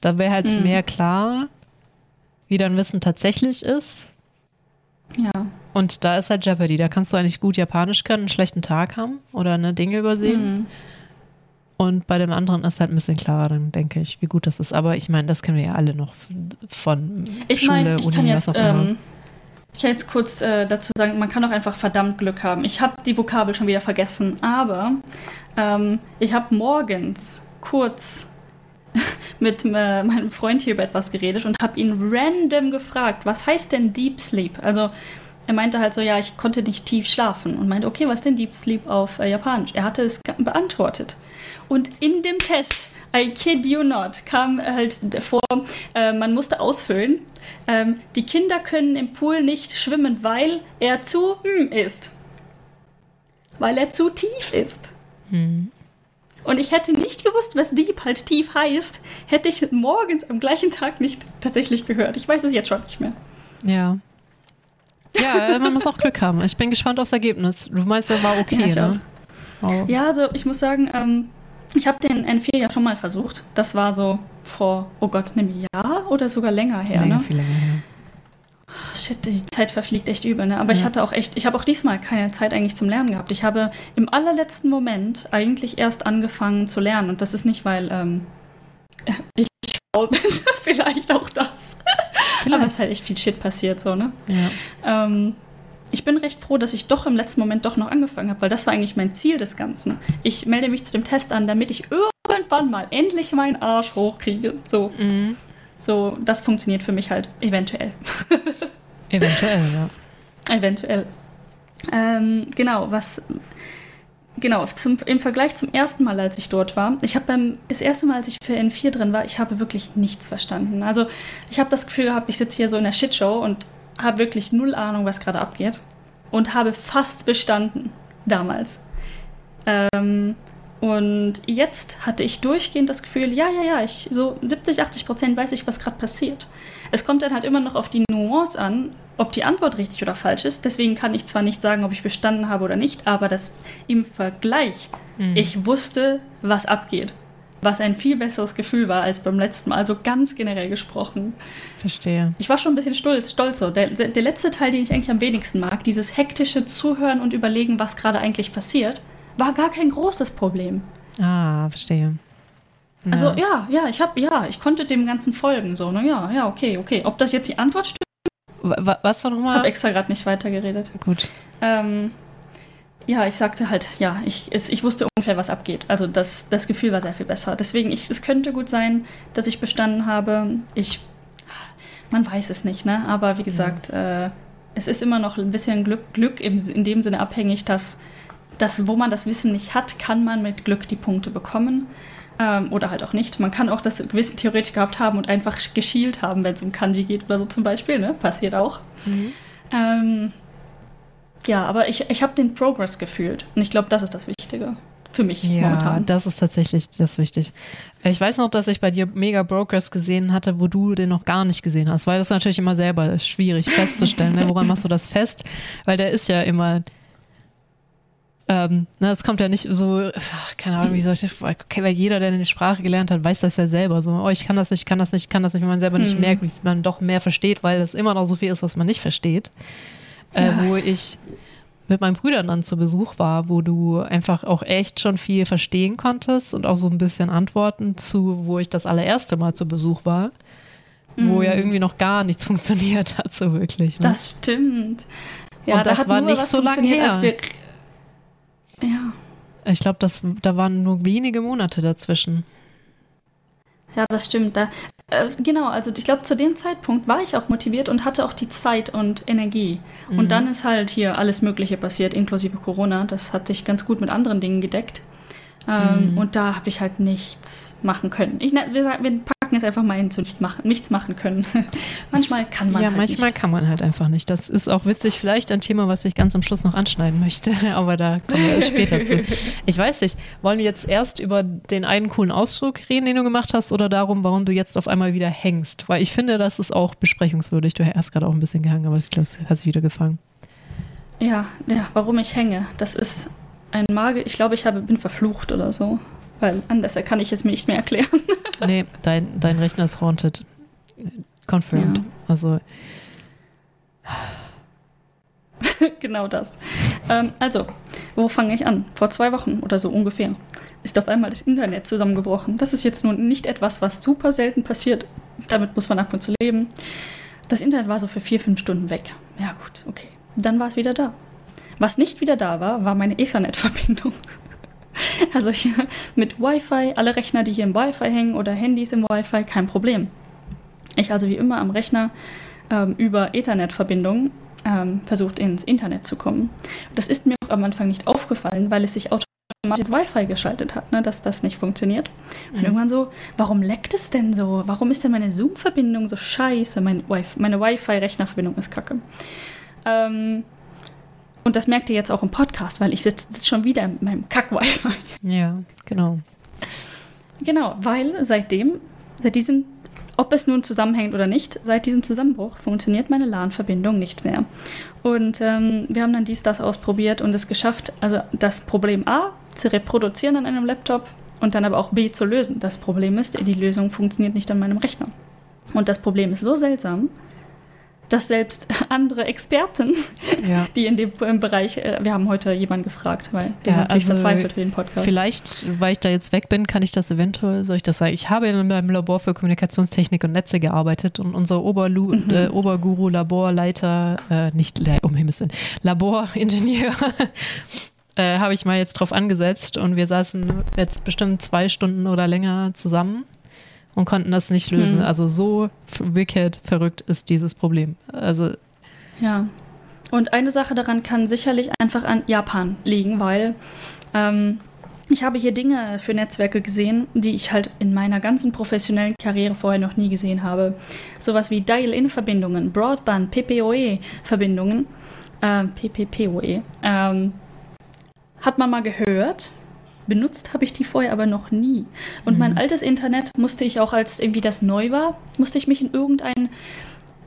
Da wäre halt Mhm. mehr klar, wie dein Wissen tatsächlich ist. ja. Und da ist halt Jeopardy. Da kannst du eigentlich gut Japanisch können, einen schlechten Tag haben oder eine Dinge übersehen. Mhm. Und bei dem anderen ist halt ein bisschen klarer, dann denke ich, wie gut das ist. Aber ich meine, das kennen wir ja alle noch von Ich Schule, meine, ich Uni, kann was jetzt, auch immer. ähm, ich kann jetzt kurz äh, dazu sagen, man kann auch einfach verdammt Glück haben. Ich habe die Vokabel schon wieder vergessen, aber ähm, ich habe morgens kurz [laughs] mit äh, meinem Freund hier über etwas geredet und habe ihn random gefragt, was heißt denn Deep Sleep? Also er meinte halt so, ja, ich konnte nicht tief schlafen und meinte, okay, was ist denn Deep Sleep auf äh, Japanisch? Er hatte es beantwortet. Und in dem Test, I kid you not, kam halt vor, äh, man musste ausfüllen, ähm, die Kinder können im Pool nicht schwimmen, weil er zu hm ist. Weil er zu tief ist. Hm. Und ich hätte nicht gewusst, was Deep halt tief heißt, hätte ich morgens am gleichen Tag nicht tatsächlich gehört. Ich weiß es jetzt schon nicht mehr. Ja. Ja, äh, man muss auch Glück haben. Ich bin gespannt aufs Ergebnis. Du meinst, er war okay, Ja, ne? Oh. Ja, also ich muss sagen, ähm, ich habe den N4 ja schon mal versucht. Das war so vor, oh Gott, einem Jahr oder sogar länger her. Länger, Ne? viel länger her. Shit, die Zeit verfliegt echt übel, ne? Aber ich Ja. hatte auch echt, ich habe auch diesmal keine Zeit eigentlich zum Lernen gehabt. Ich habe im allerletzten Moment eigentlich erst angefangen zu lernen. Und das ist nicht, weil ähm, [laughs] ich faul bin, [laughs] vielleicht auch das. [laughs] Aber es ist halt echt viel Shit passiert, so, ne? Ja. Ähm, ich bin recht froh, dass ich doch im letzten Moment doch noch angefangen habe, weil das war eigentlich mein Ziel des Ganzen. Ich melde mich zu dem Test an, damit ich irgendwann mal endlich meinen Arsch hochkriege. So, Mhm. so das funktioniert für mich halt eventuell. [laughs] Eventuell, ja. Eventuell. Ähm, genau, was. Genau, zum, im Vergleich zum ersten Mal, als ich dort war, ich habe beim das erste Mal, als ich für N4 drin war, ich habe wirklich nichts verstanden. Also ich habe das Gefühl gehabt, ich sitze hier so in der Shitshow und habe wirklich null Ahnung, was gerade abgeht und habe fast bestanden damals. Ähm, und jetzt hatte ich durchgehend das Gefühl, ja, ja, ja, ich so 70, 80 Prozent weiß ich, was gerade passiert. Es kommt dann halt immer noch auf die Nuance an, ob die Antwort richtig oder falsch ist. Deswegen kann ich zwar nicht sagen, ob ich bestanden habe oder nicht, aber das im Vergleich, Mhm. ich wusste, was abgeht. Was ein viel besseres Gefühl war als beim letzten Mal, also ganz generell gesprochen. Verstehe. Ich war schon ein bisschen stolz, stolz so. Der, der letzte Teil, den ich eigentlich am wenigsten mag, dieses hektische Zuhören und überlegen, was gerade eigentlich passiert, war gar kein großes Problem. Ah, verstehe. Also ja, ja, ich habe, ja, ich konnte dem Ganzen folgen, so, ne, ja, ja, okay, okay. Ob das jetzt die Antwort stimmt, Wa- wa- Was war ich habe nochmal? extra gerade nicht weitergeredet. Gut. Ähm, ja, ich sagte halt, ja, ich, es, ich wusste ungefähr, was abgeht. Also das, das Gefühl war sehr viel besser. Deswegen, ich, es könnte gut sein, dass ich bestanden habe. Ich, man weiß es nicht, ne? Aber wie gesagt, äh, es ist immer noch ein bisschen Glück, Glück im, in dem Sinne abhängig, dass, dass, wo man das Wissen nicht hat, kann man mit Glück die Punkte bekommen. Ähm, oder halt auch nicht. Man kann auch das Wissen theoretisch gehabt haben und einfach geschielt haben, wenn es um Kanji geht oder so zum Beispiel. Ne? Passiert auch. Mhm. Ähm, ja, aber ich, ich habe den Progress gefühlt. Und ich glaube, das ist das Wichtige. Für mich ja, momentan. das ist tatsächlich das wichtig. Ich weiß noch, dass ich bei dir mega Progress gesehen hatte, wo du den noch gar nicht gesehen hast, weil das ist natürlich immer selber schwierig festzustellen. ne? Woran machst du das fest? Weil der ist ja immer, ähm, ne, es kommt ja nicht so, keine Ahnung, wie soll ich das, okay, weil jeder, der eine Sprache gelernt hat, weiß das ja selber. So, oh, ich kann das nicht, ich kann das nicht, ich kann das nicht, wenn man selber nicht hm. merkt, wie man doch mehr versteht, weil es immer noch so viel ist, was man nicht versteht. Äh, ja. Wo ich mit meinen Brüdern dann zu Besuch war, wo du einfach auch echt schon viel verstehen konntest und auch so ein bisschen Antworten zu, wo ich das allererste Mal zu Besuch war, mm. wo ja mhm. irgendwie noch gar nichts [laughs] funktioniert hat, so wirklich. Ne? Das stimmt. Ja, und das da war nicht so lange her. Ja. Ich glaube, da waren nur wenige Monate dazwischen. Ja, das stimmt. Da, äh, genau, also ich glaube, zu dem Zeitpunkt war ich auch motiviert und hatte auch die Zeit und Energie. Mhm. Und dann ist halt hier alles Mögliche passiert, inklusive Corona. Das hat sich ganz gut mit anderen Dingen gedeckt. Ähm, mhm. Und da habe ich halt nichts machen können. Ich, wir, wir packen es einfach mal hin zu nicht machen, nichts machen können. [laughs] manchmal kann man ja, halt manchmal nicht. kann man halt einfach nicht. Das ist auch witzig, vielleicht ein Thema, was ich ganz am Schluss noch anschneiden möchte, [laughs] aber da kommen wir erst später zu. [laughs] Ich weiß nicht, wollen wir jetzt erst über den einen coolen Ausflug reden, den du gemacht hast, oder darum, warum du jetzt auf einmal wieder hängst? Weil ich finde, das ist auch besprechungswürdig. Du hast gerade auch ein bisschen gehangen, aber ich glaube, es hat sich wieder gefangen. Ja, ja, warum ich hänge, das ist ein Mage. Ich glaube, ich habe, bin verflucht oder so. Weil anders kann ich es mir nicht mehr erklären. [laughs] nee, dein, dein Rechner ist haunted. Confirmed. Ja. Also. [laughs] genau das. Ähm, also, wo fange ich an? Vor zwei Wochen oder so ungefähr ist auf einmal das Internet zusammengebrochen. Das ist jetzt nun nicht etwas, was super selten passiert. Damit muss man ab und zu leben. Das Internet war so für vier, fünf Stunden weg. Ja gut, okay. Dann war es wieder da. Was nicht wieder da war, war meine Ethernet-Verbindung. [laughs] Also hier mit Wi-Fi, alle Rechner, die hier im Wi-Fi hängen oder Handys im Wi-Fi, kein Problem. Ich also wie immer am Rechner ähm, über Ethernet-Verbindung ähm, versucht ins Internet zu kommen. Das ist mir auch am Anfang nicht aufgefallen, weil es sich automatisch ins Wi-Fi geschaltet hat, ne, dass das nicht funktioniert. Und mhm. irgendwann so, warum leckt es denn so? Warum ist denn meine Zoom-Verbindung so scheiße? Mein Wi meine Wi-Fi-Rechnerverbindung ist kacke. Ähm, und das merkt ihr jetzt auch im Podcast, weil ich sitze sitz schon wieder in meinem Kack-Wi-Fi. Ja, genau. Genau, weil seitdem, seit diesem, ob es nun zusammenhängt oder nicht, seit diesem Zusammenbruch funktioniert meine LAN-Verbindung nicht mehr. Und ähm, wir haben dann dies, das ausprobiert und es geschafft, also das Problem A zu reproduzieren an einem Laptop und dann aber auch B zu lösen. Das Problem ist, die Lösung funktioniert nicht an meinem Rechner. Und das Problem ist so seltsam, dass selbst [laughs] andere Experten, ja. die in dem Bereich, äh, wir haben heute jemanden gefragt, weil wir ja, sind also verzweifelt für den Podcast. Vielleicht, weil ich da jetzt weg bin, kann ich das eventuell, soll ich das sagen? Ich habe in einem Labor für Kommunikationstechnik und Netze gearbeitet und unser Oberlu mhm. äh, Oberguru, Laborleiter, äh, nicht, um Himmels Willen, Laboringenieur, [laughs] äh, habe ich mal jetzt drauf angesetzt und wir saßen jetzt bestimmt zwei Stunden oder länger zusammen und konnten das nicht lösen. Hm. Also so wicked verrückt ist dieses Problem. Also ja. Und eine Sache daran kann sicherlich einfach an Japan liegen, weil ähm, ich habe hier Dinge für Netzwerke gesehen, die ich halt in meiner ganzen professionellen Karriere vorher noch nie gesehen habe. Sowas wie Dial-In-Verbindungen, Broadband, PPOE-Verbindungen, äh, PPPoE, ähm, hat man mal gehört, Benutzt habe ich die vorher aber noch nie. Und mhm. mein altes Internet musste ich auch, als irgendwie das neu war, musste ich mich in irgendein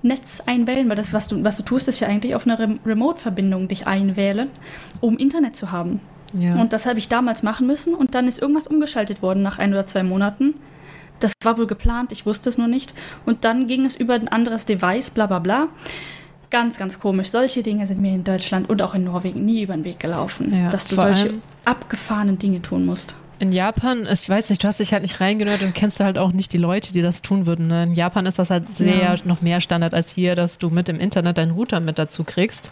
Netz einwählen, weil das, was du, was du tust, ist ja eigentlich auf eine Rem Remote-Verbindung dich einwählen, um Internet zu haben. Ja. Und das habe ich damals machen müssen und dann ist irgendwas umgeschaltet worden nach ein oder zwei Monaten. Das war wohl geplant, ich wusste es nur nicht. Und dann ging es über ein anderes Device, bla bla bla. Ganz, ganz komisch. Solche Dinge sind mir in Deutschland und auch in Norwegen nie über den Weg gelaufen, ja, dass du solche abgefahrenen Dinge tun musst. In Japan, ich weiß nicht, du hast dich halt nicht reingehört und kennst halt auch nicht die Leute, die das tun würden. Ne? In Japan ist das halt sehr ja. noch mehr Standard als hier, dass du mit dem Internet deinen Router mit dazu kriegst.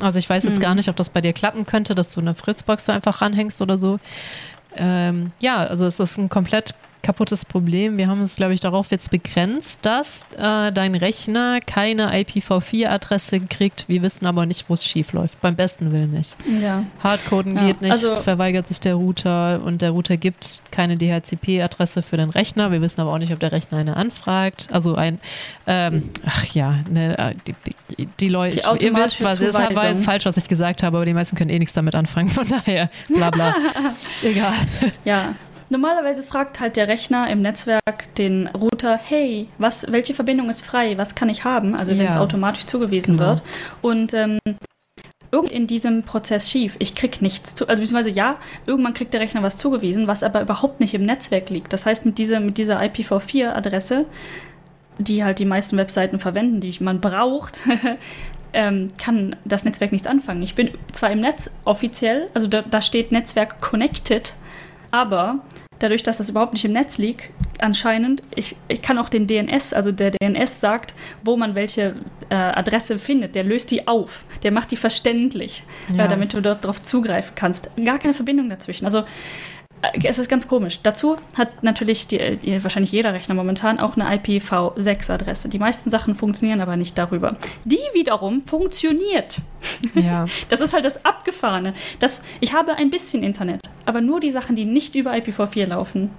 Also ich weiß jetzt Mhm. gar nicht, ob das bei dir klappen könnte, dass du eine Fritzbox da einfach ranhängst oder so. Ähm, ja, also es ist ein komplett kaputtes Problem. Wir haben es, glaube ich, darauf jetzt begrenzt, dass äh, dein Rechner keine IPv4-Adresse kriegt. Wir wissen aber nicht, wo es schief läuft. Beim besten Willen nicht. Ja. Hardcoden Ja, geht nicht, also- verweigert sich der Router und der Router gibt keine DHCP-Adresse für den Rechner. Wir wissen aber auch nicht, ob der Rechner eine anfragt. Also ein, ähm, ach ja, ne, äh, die, die, die Leute, ihr wisst, was, das war jetzt falsch, was ich gesagt habe, aber die meisten können eh nichts damit anfangen. Von daher, bla bla. [laughs] Egal. Ja. Normalerweise fragt halt der Rechner im Netzwerk den Router, hey, was, welche Verbindung ist frei, was kann ich haben? Also wenn es Ja. automatisch zugewiesen Genau. wird. Und ähm, irgend in diesem Prozess schief. Ich krieg nichts zu, also beziehungsweise ja, irgendwann kriegt der Rechner was zugewiesen, was aber überhaupt nicht im Netzwerk liegt. Das heißt, mit dieser, mit dieser IPv4-Adresse, die halt die meisten Webseiten verwenden, die man braucht, [laughs] ähm, kann das Netzwerk nichts anfangen. Ich bin zwar im Netz offiziell, also da, da steht Netzwerk connected, aber dadurch, dass das überhaupt nicht im Netz liegt, anscheinend, ich, ich kann auch den DNS, also der DNS sagt, wo man welche äh, Adresse findet, der löst die auf, der macht die verständlich, Ja. äh, damit du dort drauf zugreifen kannst. Gar keine Verbindung dazwischen. Also äh, es ist ganz komisch. Dazu hat natürlich die, die, wahrscheinlich jeder Rechner momentan auch eine IPv6-Adresse. Die meisten Sachen funktionieren aber nicht darüber. Die wiederum funktioniert. Ja. [laughs] Das ist halt das Abgefahrene. Das, ich habe ein bisschen Internet, aber nur die Sachen, die nicht über IPv4 laufen.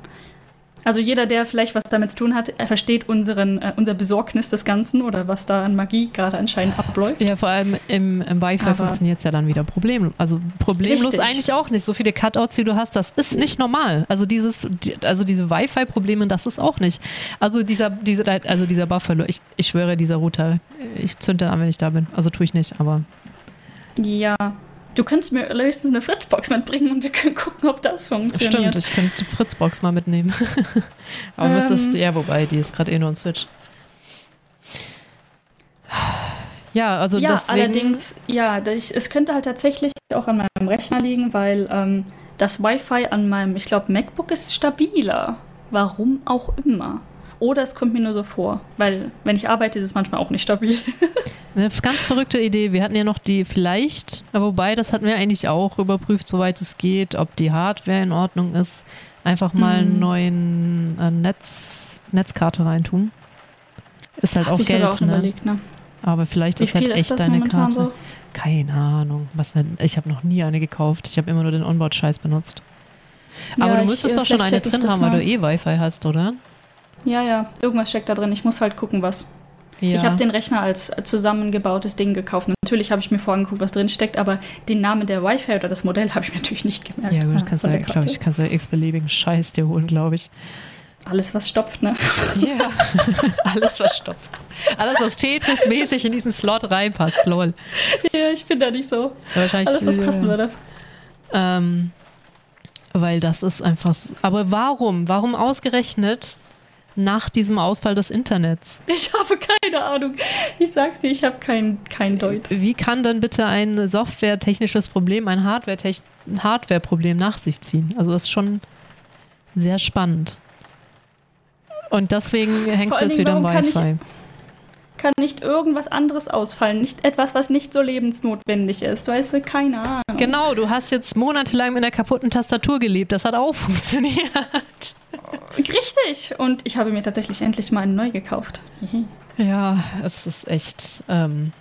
Also jeder, der vielleicht was damit zu tun hat, er versteht unseren, äh, unser Besorgnis des Ganzen oder was da an Magie gerade anscheinend abläuft. Ja, vor allem im, im Wi-Fi funktioniert es ja dann wieder problemlos. Also problemlos Richtig. eigentlich auch nicht. So viele Cutouts, wie du hast, das ist nicht normal. Also dieses, die, also diese Wi-Fi-Probleme, das ist auch nicht. Also dieser, dieser, also dieser Buffalo, ich, ich schwöre, dieser Router, ich zünde den an, wenn ich da bin. Also tue ich nicht, aber Ja. Du könntest mir höchstens eine Fritzbox mitbringen und wir können gucken, ob das funktioniert. stimmt, ich könnte Fritzbox mal mitnehmen. [laughs] aber Ähm. müsstest du, ja, wobei, die ist gerade eh nur ein Switch. Ja, also ja, deswegen, allerdings, ja, das, es könnte halt tatsächlich auch an meinem Rechner liegen, weil ähm, das Wi-Fi an meinem, ich glaube, MacBook ist stabiler. Warum auch immer. Oder es kommt mir nur so vor, weil wenn ich arbeite, ist es manchmal auch nicht stabil. [laughs] Eine ganz verrückte Idee. Wir hatten ja noch die vielleicht, aber wobei, das hatten wir eigentlich auch überprüft, soweit es geht, ob die Hardware in Ordnung ist. Einfach mal einen Hm. neuen äh, Netz, Netzkarte reintun. Ist halt Hab auch ich Geld, auch ne? überlegt, ne? Aber vielleicht Wie ist halt echt ist deine Karte. so? Keine Ahnung. Was denn? Ich habe noch nie eine gekauft. Ich habe immer nur den Onboard-Scheiß benutzt. Aber Ja, du ich, müsstest äh, doch schon eine ich drin haben, weil du eh Wi-Fi hast, oder? Ja, ja, irgendwas steckt da drin. Ich muss halt gucken, was. Ja. Ich habe den Rechner als zusammengebautes Ding gekauft. Natürlich habe ich mir vorher angeguckt, was drin steckt, aber den Namen der Wi-Fi oder das Modell [laughs] habe ich mir natürlich nicht gemerkt. ja, gut, Ah, kannst du, der glaube ich, kannst du x-beliebigen Scheiß dir holen, glaube ich. Alles, was stopft, ne? [laughs] Ja, [laughs] alles was stopft. Alles, was Tetris-mäßig in diesen Slot reinpasst, lol. ja, ich bin da nicht so. Ja, Wahrscheinlich, Alles, was passen würde. Ähm, weil das ist einfach. s- Aber warum? Warum ausgerechnet nach diesem Ausfall des Internets? [laughs] Ich habe keine Ahnung. Ich sag's dir, ich habe kein, kein Deut. Wie kann denn bitte ein softwaretechnisches Problem ein Hardware-Problem nach sich ziehen? Also das ist schon sehr spannend. Und deswegen hängst du jetzt Dingen, wieder ich- Wi-Fi. Kann nicht irgendwas anderes ausfallen. Nicht etwas, was nicht so lebensnotwendig ist. Weißt du, keine Ahnung. Genau, du hast jetzt monatelang mit einer kaputten Tastatur gelebt. Das hat auch [laughs] funktioniert. Richtig. Und ich habe mir tatsächlich endlich mal eine neu gekauft. Ja, es ist echt. Ähm,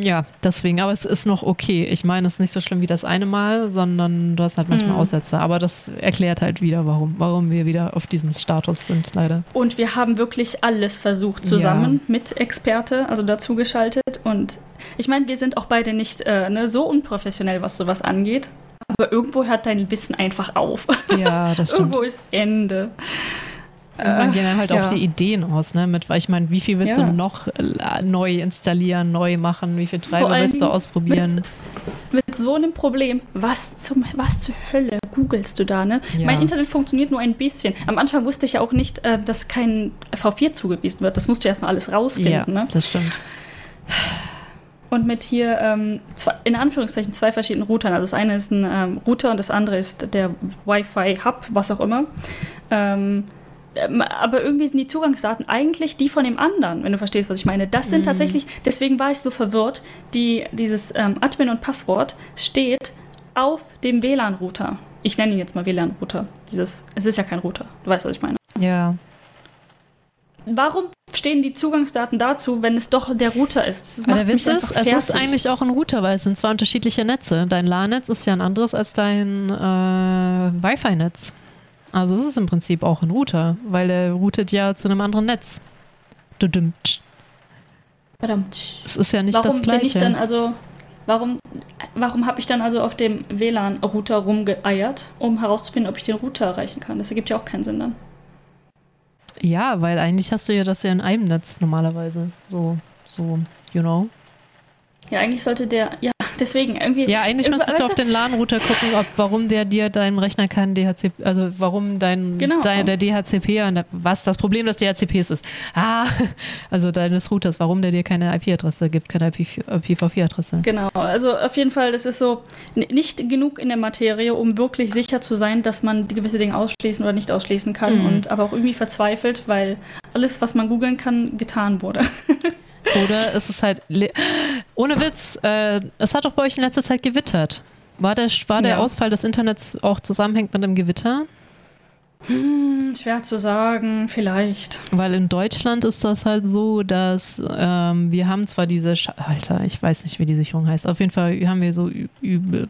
ja, deswegen, aber es ist noch okay. Ich meine, es ist nicht so schlimm wie das eine Mal, sondern du hast halt manchmal Mhm. Aussätze. Aber das erklärt halt wieder, warum, warum wir wieder auf diesem Status sind, leider. Und wir haben wirklich alles versucht zusammen mit Experte, also dazu geschaltet. Und ich meine, wir sind auch beide nicht äh, ne, so unprofessionell, was sowas angeht. Aber irgendwo hört dein Wissen einfach auf. Ja, das [laughs] stimmt. irgendwo ist Ende. Irgendwann Äh, gehen dann halt ja. auch die Ideen aus, ne? Mit, weil ich meine, wie viel willst Ja. du noch äh, neu installieren, neu machen? Wie viel Treiber willst du ausprobieren? Mit so einem Problem, was zum was zur Hölle googelst du da, ne? Ja. Mein Internet funktioniert nur ein bisschen. Am Anfang wusste ich ja auch nicht, äh, dass kein V4 zugewiesen wird. Das musst du erstmal alles rausfinden, Ja, ne? das stimmt. Und mit hier ähm, zwei, in Anführungszeichen zwei verschiedenen Routern. Also das eine ist ein ähm, Router und das andere ist der Wi-Fi-Hub, was auch immer. Ähm, ähm, aber irgendwie sind die Zugangsdaten eigentlich die von dem anderen, wenn du verstehst, was ich meine. Das sind Mhm. tatsächlich, deswegen war ich so verwirrt, die, dieses ähm, Admin und Passwort steht auf dem WLAN-Router. Ich nenne ihn jetzt mal WLAN-Router. Dieses, es ist ja kein Router. Du weißt, was ich meine. Ja. Warum stehen die Zugangsdaten dazu, wenn es doch der Router ist? Das Aber macht der Witz ist, einfach es ist fertig. eigentlich auch ein Router, weil es sind zwei unterschiedliche Netze. Dein LAN-Netz ist ja ein anderes als dein äh, Wi-Fi-Netz. Also es ist im Prinzip auch ein Router, weil er routet ja zu einem anderen Netz. Dudumtsch. Verdammt. Es ist ja nicht warum das Gleiche. bin ich dann also, warum, warum habe ich dann also auf dem WLAN-Router rumgeeiert, um herauszufinden, ob ich den Router erreichen kann? Das ergibt ja auch keinen Sinn dann. Ja, weil eigentlich hast du ja das ja in einem Netz normalerweise. So, so, you know. Ja, eigentlich sollte der, ja, deswegen irgendwie. Ja, eigentlich Irgendwa- müsstest du auf den LAN-Router gucken, ob, warum der dir deinem Rechner keinen DHCP, also warum dein, Genau. dein der DHCP, was das Problem des DHCPs ist. Ah, [laughs] also deines Routers, warum der dir keine IP-Adresse gibt, keine IP, IPv4-Adresse. Genau, also auf jeden Fall, das ist so nicht genug in der Materie, um wirklich sicher zu sein, dass man gewisse Dinge ausschließen oder nicht ausschließen kann Mhm. und aber auch irgendwie verzweifelt, weil alles, was man googeln kann, getan wurde. [laughs] Oder es ist halt, ohne Witz, äh, es hat doch bei euch in letzter Zeit gewittert. War der, war der Ja. Ausfall des Internets auch zusammenhängt mit dem Gewitter? Hm, schwer zu sagen, vielleicht. Weil in Deutschland ist das halt so, dass ähm, wir haben zwar diese, Sch Alter, ich weiß nicht, wie die Sicherung heißt. Auf jeden Fall haben wir so übel.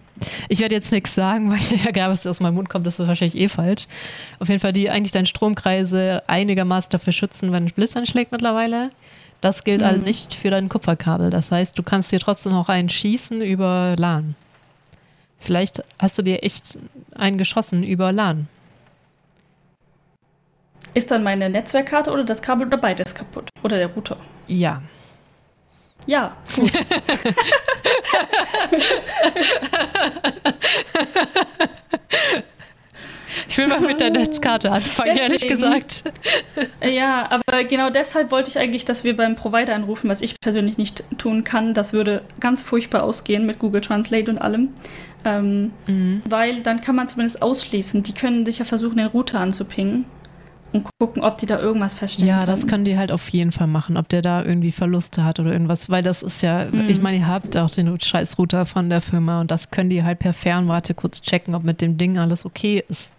Ich werde jetzt nichts sagen, [laughs] weil egal, was aus meinem Mund kommt, das ist wahrscheinlich eh falsch. Auf jeden Fall, die eigentlich deine Stromkreise einigermaßen dafür schützen, wenn ein Blitz anschlägt mittlerweile. Das gilt Mhm. halt nicht für dein Kupferkabel. Das heißt, du kannst dir trotzdem noch einen schießen über LAN. Vielleicht hast du dir echt einen geschossen über LAN. Ist dann meine Netzwerkkarte oder das Kabel oder beides kaputt? Oder der Router? Ja. Ja, [laughs] [laughs] [laughs] Ich will mal mit der Netzkarte anfangen, ehrlich Deswegen. gesagt. Äh, Ja, aber genau deshalb wollte ich eigentlich, dass wir beim Provider anrufen, was ich persönlich nicht tun kann. Das würde ganz furchtbar ausgehen mit Google Translate und allem. Ähm, Mhm. weil dann kann man zumindest ausschließen. Die können sicher versuchen, den Router anzupingen und gucken, ob die da irgendwas feststellen Ja, das können. können die halt auf jeden Fall machen, ob der da irgendwie Verluste hat oder irgendwas, weil das ist ja, Mhm. ich meine, ihr habt auch den Scheißrouter von der Firma und das können die halt per Fernwarte kurz checken, ob mit dem Ding alles okay ist.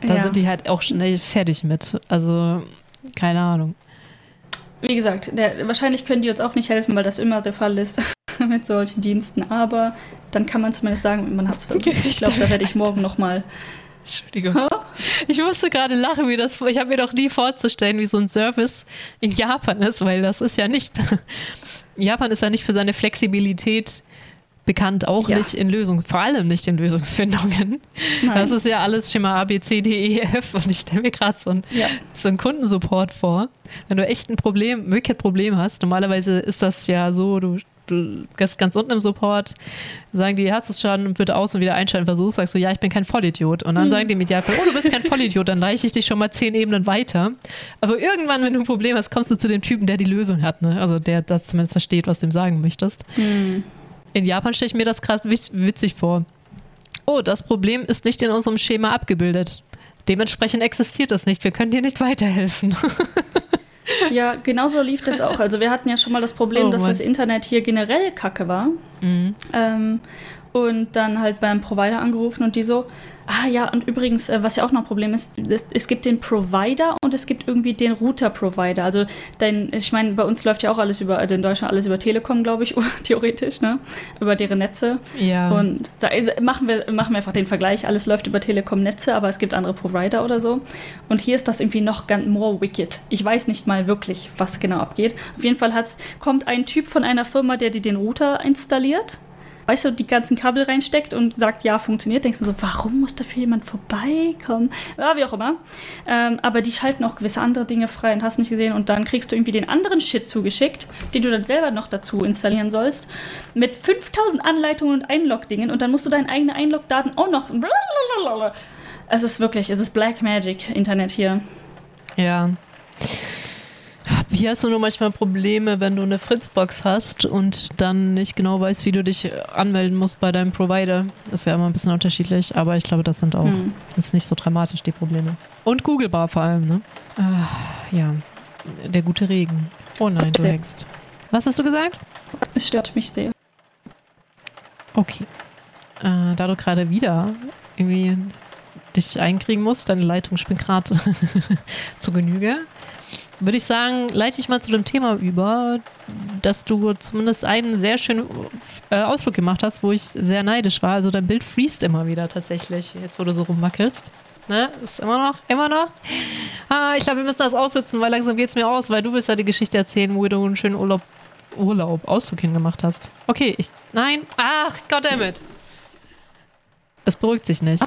Da ja. sind die halt auch schnell fertig mit. Also, keine Ahnung. Wie gesagt, der, wahrscheinlich können die uns auch nicht helfen, weil das immer der Fall ist [laughs] mit solchen Diensten. Aber dann kann man zumindest sagen, man hat es [laughs] versucht. Ich glaube, da werde ich morgen nochmal. Entschuldigung. Ich musste gerade lachen, wie das, ich habe mir doch nie vorzustellen, wie so ein Service in Japan ist, weil das ist ja nicht, [laughs] Japan ist ja nicht für seine Flexibilität bekannt, auch Ja. nicht in Lösungs, vor allem nicht in Lösungsfindungen. Das ist ja alles Schema A, B, C, D, E, F und ich stelle mir gerade so, ein, ja. so einen Kundensupport vor. Wenn du echt ein Problem, Möglichkeit Problem hast, normalerweise ist das ja so, du, du gehst ganz unten im Support, sagen die, hast du es schon bitte aus und wieder einschalten versuchst, sagst du, ja, ich bin kein Vollidiot. Und dann Hm. sagen die im Idealfall, oh, du bist kein Vollidiot, dann reiche ich dich schon mal zehn Ebenen weiter. Aber irgendwann, wenn du ein Problem hast, kommst du zu dem Typen, der die Lösung hat, ne? Also der das zumindest versteht, was du ihm sagen möchtest. Hm. In Japan stelle ich mir das gerade witz- witzig vor. Oh, das Problem ist nicht in unserem Schema abgebildet. Dementsprechend existiert es nicht. Wir können dir nicht weiterhelfen. [laughs] Ja, genau so lief das auch. Also wir hatten ja schon mal das Problem, Oh dass das Internet hier generell kacke war. Mhm. Ähm, und dann halt beim Provider angerufen und die so, ah ja, und übrigens, äh, was ja auch noch ein Problem ist, es, es gibt den Provider und es gibt irgendwie den Router-Provider. Also dein, ich meine, bei uns läuft ja auch alles über, also in Deutschland alles über Telekom, glaube ich, [laughs] theoretisch, ne? Über deren Netze. Ja. Und da machen, wir, machen wir einfach den Vergleich. Alles läuft über Telekom-Netze, aber es gibt andere Provider oder so. Und hier ist das irgendwie noch ganz more wicked. Ich weiß nicht mal wirklich, was genau abgeht. Auf jeden Fall hat's, kommt ein Typ von einer Firma, der dir den Router installiert. Weißt du, die ganzen Kabel reinsteckt und sagt, ja, funktioniert. Denkst du so, warum muss dafür jemand vorbeikommen? Ja, wie auch immer. Ähm, aber die schalten auch gewisse andere Dinge frei und hast nicht gesehen. Und dann kriegst du irgendwie den anderen Shit zugeschickt, den du dann selber noch dazu installieren sollst. Mit 5000 Anleitungen und Einlog-Dingen. Und dann musst du deine eigenen Einlog-Daten auch noch. Es ist wirklich, es ist Black Magic Internet hier. Ja. Wie hast du nur manchmal Probleme, wenn du eine Fritzbox hast und dann nicht genau weißt, wie du dich anmelden musst bei deinem Provider? Das ist ja immer ein bisschen unterschiedlich, aber ich glaube, das sind auch, hm. das ist nicht so dramatisch, die Probleme. Und Google Bar vor allem, ne? Ah, ja, der gute Regen. Oh nein, du hängst. Was hast du gesagt? Es stört mich sehr. Okay. Äh, da du gerade wieder irgendwie dich einkriegen musst, deine Leitung spinnt gerade [laughs] zu Genüge, würde ich sagen, leite ich mal zu dem Thema über, dass du zumindest einen sehr schönen äh, Ausflug gemacht hast, wo ich sehr neidisch war. Also dein Bild freest immer wieder tatsächlich, jetzt wo du so rumwackelst. Ne? Ist immer noch, immer noch. Ah, ich glaube, wir müssen das aussitzen, weil langsam geht es mir aus, weil du willst ja die Geschichte erzählen, wo du einen schönen Urlaub, Urlaub, Ausflug hingemacht hast. Okay, ich, nein, ach, goddammit. Es beruhigt sich nicht.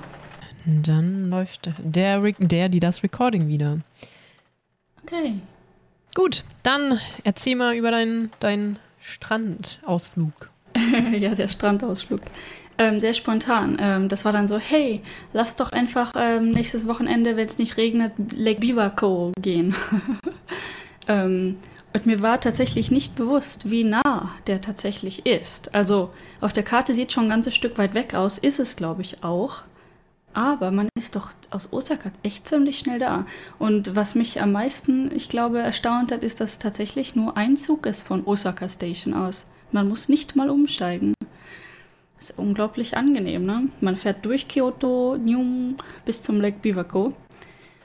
Dann läuft der, der, die das Recording wieder. Okay. Gut, dann erzähl mal über deinen, deinen Strandausflug. [laughs] ja, der Strandausflug. Ähm, sehr spontan. Ähm, das war dann so, hey, lass doch einfach ähm, nächstes Wochenende, wenn es nicht regnet, Lake Bivaco gehen. [laughs] Ähm, und mir war tatsächlich nicht bewusst, wie nah der tatsächlich ist. Also auf der Karte sieht schon ein ganzes Stück weit weg aus, ist es, glaube ich, auch. Aber man ist doch aus Osaka echt ziemlich schnell da. Und was mich am meisten, ich glaube, erstaunt hat, ist, dass tatsächlich nur ein Zug ist von Osaka Station aus. Man muss nicht mal umsteigen. Das ist unglaublich angenehm, ne? Man fährt durch Kyoto, Nyum bis zum Lake Biwako.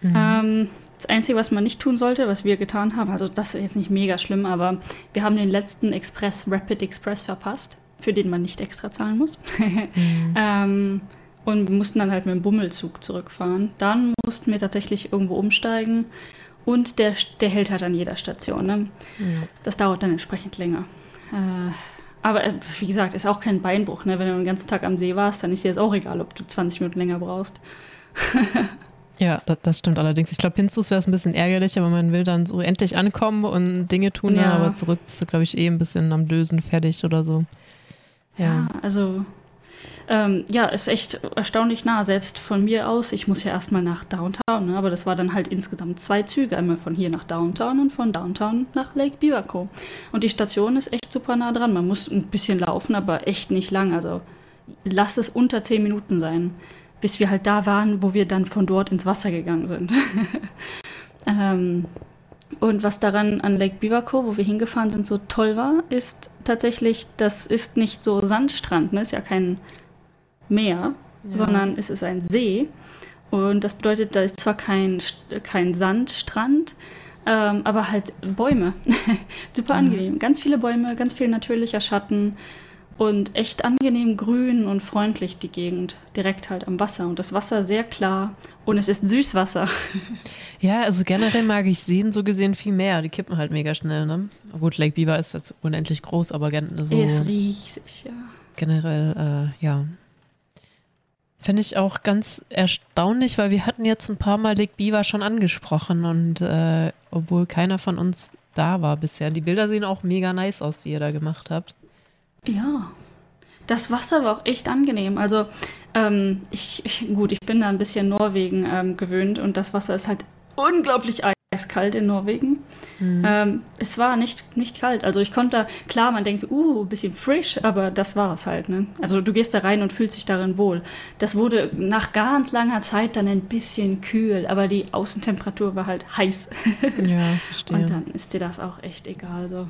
Mhm. Ähm, das Einzige, was man nicht tun sollte, was wir getan haben, also das ist jetzt nicht mega schlimm, aber wir haben den letzten Express, Rapid Express verpasst, für den man nicht extra zahlen muss. [laughs] mhm. ähm, und wir mussten dann halt mit dem Bummelzug zurückfahren. Dann mussten wir tatsächlich irgendwo umsteigen und der, der hält halt an jeder Station. Ne? Ja. Das dauert dann entsprechend länger. Äh, aber äh, wie gesagt, ist auch kein Beinbruch. Ne? Wenn du den ganzen Tag am See warst, dann ist dir jetzt auch egal, ob du 20 Minuten länger brauchst. [laughs] ja, das, das, stimmt allerdings. Ich glaube, Pinzus wäre es ein bisschen ärgerlich, aber man will dann so endlich ankommen und Dinge tun, ja. aber zurück bist du, glaube ich, eh ein bisschen am Dösen fertig oder so. Ja, ja also ähm, ja, ist echt erstaunlich nah, selbst von mir aus. Ich muss ja erstmal nach Downtown, ne? aber das war dann halt insgesamt zwei Züge, einmal von hier nach Downtown und von Downtown nach Lake Biwako. Und die Station ist echt super nah dran. Man muss ein bisschen laufen, aber echt nicht lang. Also lass es unter zehn Minuten sein, bis wir halt da waren, wo wir dann von dort ins Wasser gegangen sind. [laughs] ähm, und was daran an Lake Biwako, wo wir hingefahren sind, so toll war, ist tatsächlich, das ist nicht so Sandstrand, ne? ist ja kein Meer, ja. sondern es ist ein See. Und das bedeutet, da ist zwar kein, kein Sandstrand, ähm, aber halt Bäume. [laughs] Super mhm. angenehm. Ganz viele Bäume, ganz viel natürlicher Schatten und echt angenehm grün und freundlich die Gegend. Direkt halt am Wasser. Und das Wasser sehr klar und es ist Süßwasser. [laughs] Ja, also generell mag ich Seen so gesehen viel mehr. Die kippen halt mega schnell, ne? Gut, Lake Beaver ist jetzt unendlich groß, aber so. Ist riesig, ja. Generell, äh, ja, Finde ich auch ganz erstaunlich, weil wir hatten jetzt ein paar Mal Lake Beaver schon angesprochen und äh, obwohl keiner von uns da war bisher. Die Bilder sehen auch mega nice aus, die ihr da gemacht habt. Ja. Das Wasser war auch echt angenehm. Also ähm, ich, ich, gut, ich bin da ein bisschen Norwegen ähm, gewöhnt und das Wasser ist halt unglaublich eiskalt in Norwegen. Mhm. Ähm, es war nicht, nicht kalt. Also ich konnte, klar, man denkt, uh, ein bisschen frisch, aber das war es halt. Ne? Also du gehst da rein und fühlst dich darin wohl. Das wurde nach ganz langer Zeit dann ein bisschen kühl, aber die Außentemperatur war halt heiß. [laughs] Ja, verstehe. Und dann ist dir das auch echt egal. So.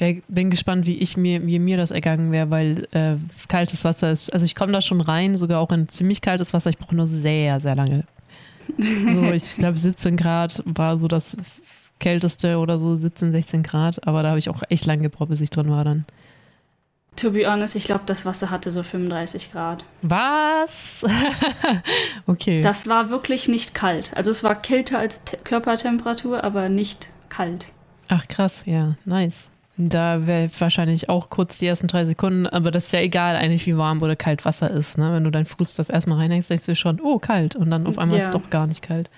Ich bin gespannt, wie ich mir, wie mir das ergangen wäre, weil äh, kaltes Wasser ist, also ich komme da schon rein, sogar auch in ziemlich kaltes Wasser. Ich brauche nur sehr, sehr lange. [laughs] So, ich glaube 17 Grad war so das kälteste oder so 17, 16 Grad, aber da habe ich auch echt lange gebraucht, bis ich drin war dann. To be honest, ich glaube, das Wasser hatte so 35 Grad. Was? [laughs] okay. Das war wirklich nicht kalt. Also es war kälter als Te Körpertemperatur, aber nicht kalt. Ach krass, ja, nice. Da wäre wahrscheinlich auch kurz die ersten drei Sekunden, aber das ist ja egal eigentlich, wie warm oder kalt Wasser ist. Ne? Wenn du deinen Fuß das erstmal reinhängst, denkst du schon, oh, kalt. Und dann auf einmal ja. ist es doch gar nicht kalt.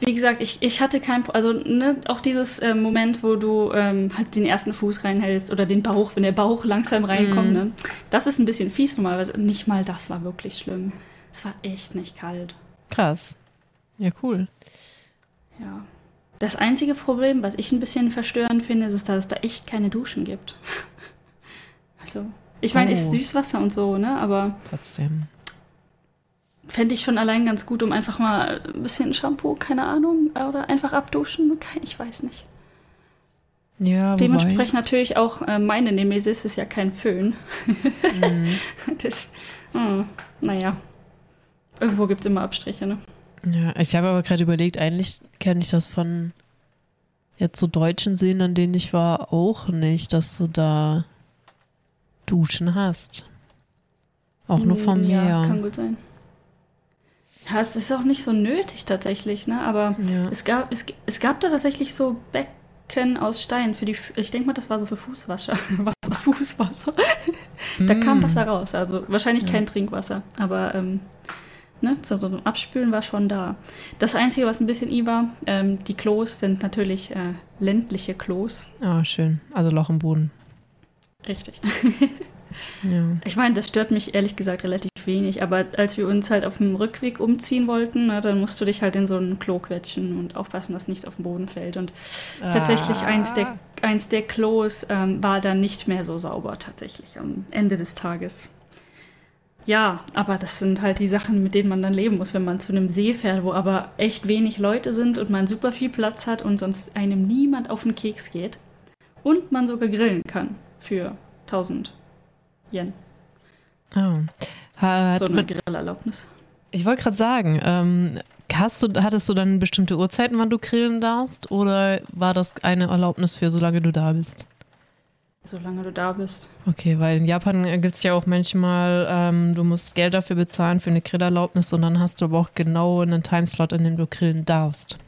Wie gesagt, ich, ich hatte kein, also ne, auch dieses äh, Moment, wo du ähm, halt den ersten Fuß reinhältst oder den Bauch, wenn der Bauch langsam reinkommt, mm. ne? das ist ein bisschen fies normalerweise. Nicht mal das war wirklich schlimm. Es war echt nicht kalt. Krass. Ja, cool. Ja. Das einzige Problem, was ich ein bisschen verstörend finde, ist, dass es da echt keine Duschen gibt. [laughs] Also, ich meine, Oh. ist Süßwasser und so, ne? Aber Trotzdem. fände ich schon allein ganz gut, um einfach mal ein bisschen Shampoo, keine Ahnung, oder einfach abduschen. Ich weiß nicht. Ja, wobei. Dementsprechend natürlich auch äh, meine Nemesis ist ja kein Föhn. Mhm. [laughs] das, hm, naja. Irgendwo gibt es immer Abstriche, ne? Ja, ich habe aber gerade überlegt, eigentlich kenne ich das von jetzt so deutschen Seen, an denen ich war, auch nicht, dass du da Duschen hast. Auch nur vom Hm, Ja, Meer. kann gut sein. Ja, es ist auch nicht so nötig tatsächlich, ne? Aber Ja. es gab, es, es gab da tatsächlich so Becken aus Stein für die, ich denke mal, das war so für Fußwasser. [laughs] Wasser, Fußwasser. [laughs] Da kam Mm. Wasser raus. Also wahrscheinlich Ja. kein Trinkwasser. Aber ähm, ne, so, so ein Abspülen war schon da. Das Einzige, was ein bisschen i war, ähm, die Klos sind natürlich äh, ländliche Klos. Ah, schön. Also Loch im Boden. Richtig. [laughs] Ja. Ich meine, das stört mich ehrlich gesagt relativ wenig, aber als wir uns halt auf dem Rückweg umziehen wollten, na, dann musst du dich halt in so ein Klo quetschen und aufpassen, dass nichts auf den Boden fällt. Und tatsächlich eins der, eins der Klos ähm, war dann nicht mehr so sauber tatsächlich am Ende des Tages. Ja, aber das sind halt die Sachen, mit denen man dann leben muss, wenn man zu einem See fährt, wo aber echt wenig Leute sind und man super viel Platz hat und sonst einem niemand auf den Keks geht. Und man sogar grillen kann für 1000 Yen. Oh. Ha- Hat So eine Grillerlaubnis. ich wollte gerade sagen, ähm, hast du, hattest du dann bestimmte Uhrzeiten, wann du grillen darfst? Oder war das eine Erlaubnis für, solange du da bist? Solange du da bist. Okay, weil in Japan gibt es ja auch manchmal, ähm, du musst Geld dafür bezahlen für eine Grillerlaubnis und dann hast du aber auch genau einen Timeslot, in dem du grillen darfst.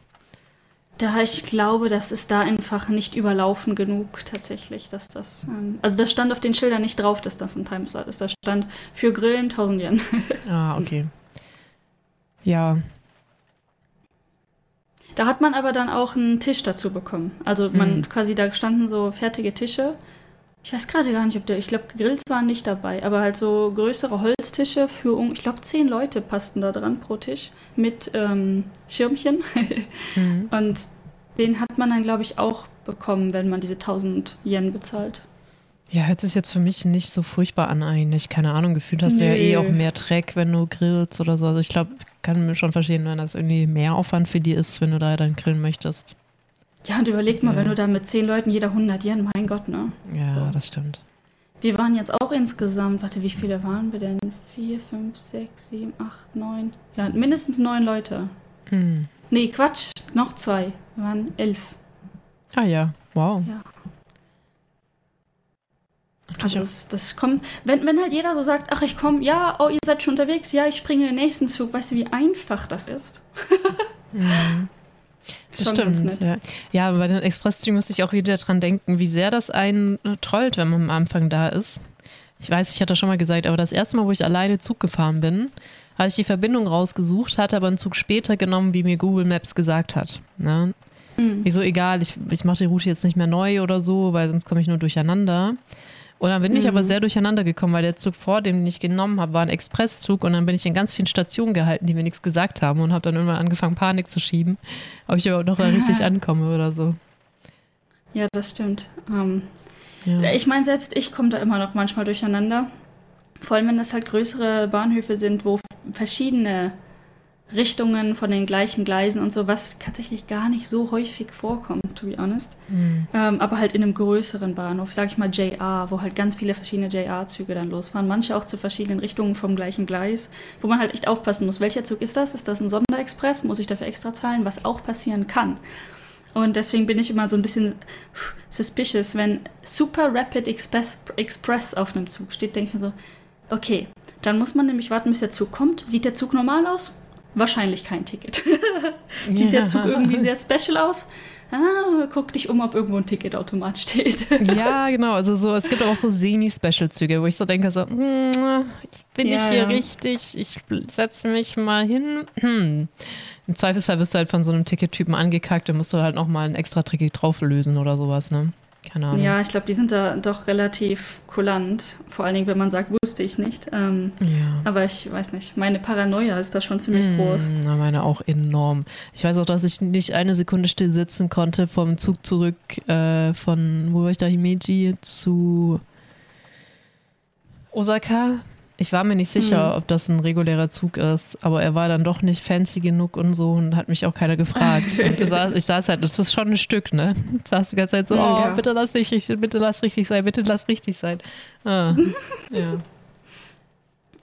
Da ich glaube, das ist da einfach nicht überlaufen genug tatsächlich, dass das. Ähm, also das stand auf den Schildern nicht drauf, dass das ein Timeslot ist. Da stand für Grillen 1000 Yen. [laughs] Ah, okay. Ja, Da hat man aber dann auch einen Tisch dazu bekommen. Also man Mhm. quasi, da standen so fertige Tische. Ich weiß gerade gar nicht, ob der, ich glaube, Grills waren nicht dabei, aber halt so größere Holztische für, ich glaube, zehn Leute passten da dran pro Tisch mit ähm, Schirmchen. [laughs] Mhm. Und den hat man dann, glaube ich, auch bekommen, wenn man diese 1000 Yen bezahlt. Ja, hört sich jetzt für mich nicht so furchtbar an eigentlich. Keine Ahnung, gefühlt hast du ja eh auch mehr Dreck, wenn du grillst oder so. Also ich glaube, kann mir schon verstehen, wenn das irgendwie mehr Aufwand für die ist, wenn du da dann grillen möchtest. Ja, und überleg mal, Ja. wenn du da mit zehn Leuten jeder 100 Yen, mein Gott, ne? Ja, So. das stimmt. Wir waren jetzt auch insgesamt, warte, wie viele waren wir denn? Vier, fünf, sechs, sieben, acht, neun. Ja, mindestens neun Leute. Hm. Nee, Quatsch, noch zwei. Wir waren elf. Ah ja, wow. Ja. Aber das, das kommt, wenn, wenn halt jeder so sagt, ach, ich komme, ja, oh, ihr seid schon unterwegs, ja, ich springe in den nächsten Zug. Weißt du, wie einfach das ist? Mhm. [laughs] Das Schon stimmt. Ja. ja, bei den Expresszügen musste ich auch wieder dran denken, wie sehr das einen trollt, wenn man am Anfang da ist. Ich weiß, ich hatte schon mal gesagt, aber das erste Mal, wo ich alleine Zug gefahren bin, hatte ich die Verbindung rausgesucht, hatte aber einen Zug später genommen, wie mir Google Maps gesagt hat. Ne? Hm. Ich so, egal, ich, ich mache die Route jetzt nicht mehr neu oder so, weil sonst komme ich nur durcheinander. Und dann bin ich Mhm. aber sehr durcheinander gekommen, weil der Zug vor dem, den ich genommen habe, war ein Expresszug und dann bin ich in ganz vielen Stationen gehalten, die mir nichts gesagt haben und habe dann irgendwann angefangen, Panik zu schieben, ob ich überhaupt noch da richtig ankomme oder so. Ja, das stimmt. Ähm, Ja. Ich meine, selbst ich komme da immer noch manchmal durcheinander. Vor allem, wenn das halt größere Bahnhöfe sind, wo verschiedene Richtungen von den gleichen Gleisen und so, was tatsächlich gar nicht so häufig vorkommt, to be honest. Hm. Ähm, aber halt in einem größeren Bahnhof, sag ich mal JR, wo halt ganz viele verschiedene JR-Züge dann losfahren. Manche auch zu verschiedenen Richtungen vom gleichen Gleis, wo man halt echt aufpassen muss. Welcher Zug ist das? Ist das ein Sonderexpress? Muss ich dafür extra zahlen? Was auch passieren kann. Und deswegen bin ich immer so ein bisschen suspicious, wenn Super Rapid Express, Express auf einem Zug steht, denke ich mir so, okay, dann muss man nämlich warten, bis der Zug kommt. Sieht der Zug normal aus? Wahrscheinlich kein Ticket. [laughs] Sieht der Zug irgendwie sehr special aus? Ah, guck dich um, ob irgendwo ein Ticketautomat steht. [laughs] Ja, [laughs] genau. Also so, es gibt auch so Semi-Special-Züge, wo ich so denke, so, hm, ich bin Ja, nicht hier ja. richtig, ich setze mich mal hin. Hm. Im Zweifelsfall wirst du halt von so einem Tickettypen angekackt, dann musst du halt noch mal ein extra Ticket drauflösen oder sowas, ne? Keine Ahnung. Ja, ich glaube, die sind da doch relativ kulant. Vor allen Dingen, wenn man sagt, wusste ich nicht. Ähm, ja. aber ich weiß nicht, meine Paranoia ist da schon ziemlich Mm, groß. na, meine auch enorm. Ich weiß auch, dass ich nicht eine Sekunde still sitzen konnte vom Zug zurück äh, von, wo war ich da, Himeji zu Osaka. Ich war mir nicht sicher, Mhm. ob das ein regulärer Zug ist, aber er war dann doch nicht fancy genug und so und hat mich auch keiner gefragt. ich, saß, ich saß halt, das ist schon ein Stück, ne? Ich saß die ganze Zeit so, Ja, oh, ja. bitte lass dich richtig, bitte lass richtig sein, bitte lass richtig sein. Ah, [laughs] ja.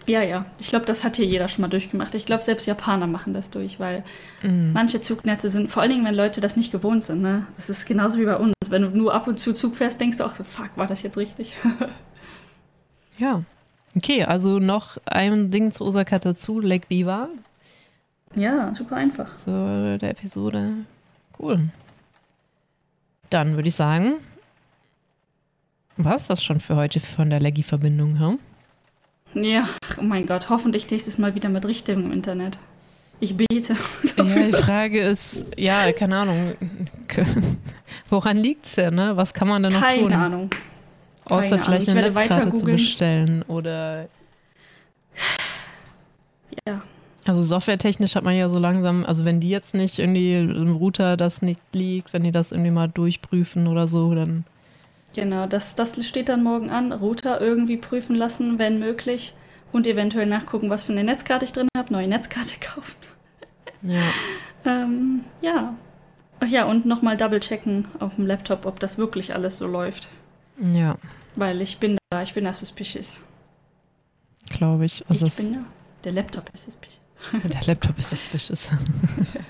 Ja, ja. Ich glaube, das hat hier jeder schon mal durchgemacht. Ich glaube, selbst Japaner machen das durch, weil Mm. manche Zugnetze sind, vor allen Dingen, wenn Leute das nicht gewohnt sind. Ne? Das ist genauso wie bei uns. Wenn du nur ab und zu Zug fährst, denkst du auch so, fuck, war das jetzt richtig? [laughs] Ja. Okay, also noch ein Ding zu Osaka dazu, Lake Viva, ja, super einfach. zu der Episode. Cool. Dann würde ich sagen, war es das schon für heute von der Leggy-Verbindung, hm? Ja, oh mein Gott, hoffentlich nächstes Mal wieder mit Richtung im Internet. Ich bete. [laughs] Ja, die Frage ist, ja, keine Ahnung, [laughs] woran liegt's denn, ne? Was kann man denn noch Keine tun? Ahnung. Außer Keine vielleicht Ahnung. eine Netzkarte zu bestellen oder Ja. Also softwaretechnisch hat man ja so langsam, also wenn die jetzt nicht irgendwie im Router das nicht liegt, wenn die das irgendwie mal durchprüfen oder so, dann Genau, das, das steht dann morgen an. Router irgendwie prüfen lassen, wenn möglich. Und eventuell nachgucken, was für eine Netzkarte ich drin habe. Neue Netzkarte [laughs] kaufen. ja. Ähm, ja. Ach ja, und nochmal double checken auf dem Laptop, ob das wirklich alles so läuft. Ja, Weil ich bin da, ich bin da suspicious. glaube ich. Also ich bin da. Der Laptop ist suspicious. [laughs] der Laptop ist suspicious.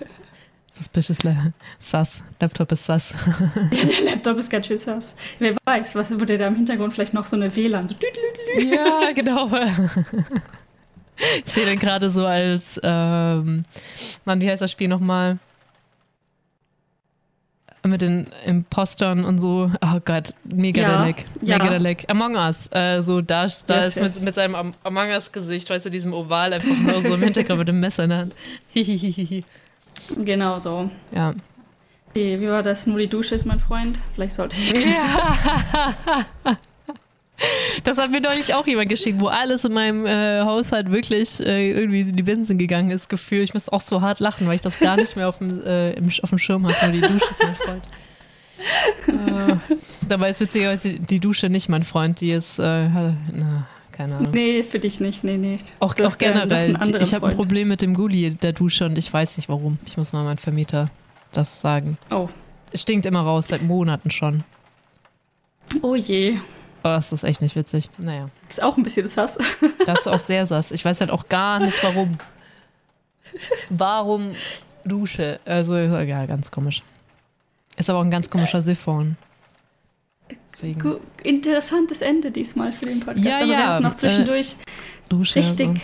[laughs] suspicious Le- Sass. Laptop ist Sass. Der [laughs] Laptop ist ganz schön sass. Wer weiß, was wurde da im Hintergrund vielleicht noch so eine WLAN. So ja, genau. Ich sehe den gerade so als, ähm, Mann, wie heißt das Spiel nochmal? Mit den Impostern und so. Oh Gott, mega Ja, Leck. ja. Among Us. Äh, so, da, da Yes, ist yes. Mit, mit seinem Am Among Us-Gesicht, weißt du, diesem Oval einfach nur so im Hintergrund mit dem Messer in der Hand. [laughs] Genau so. ja. Die, wie war das? Nur die Dusche ist mein Freund. Vielleicht sollte ich. Ja. [laughs] Das hat mir neulich auch jemand geschickt, wo alles in meinem äh, Haushalt wirklich äh, irgendwie in die Binsen gegangen ist, Gefühl. Ich musste auch so hart lachen, weil ich das gar nicht mehr auf dem, äh, im, auf dem Schirm hatte. Nur die Dusche ist mein Freund. äh, dabei ist witzigerweise die- Dusche nicht mein Freund, die ist, äh, na, keine Ahnung. Nee, für dich nicht. Nee, nee. Auch, auch generell, ich habe ein. Problem mit dem Gully der Dusche und ich weiß nicht warum. Ich muss mal meinem Vermieter das sagen. Oh. Es stinkt immer raus, seit Monaten schon. Oh je. Oh, das ist echt nicht witzig. Naja. Ist auch ein bisschen sass. [laughs] Das ist auch sehr sass. Ich weiß halt auch gar nicht, warum. Warum Dusche? Also, ja, ganz komisch. Ist aber auch ein ganz komischer Siphon. Deswegen. Interessantes Ende diesmal für den Podcast. Ja, Aber wir ja, hatten noch zwischendurch Dusche. richtig Also.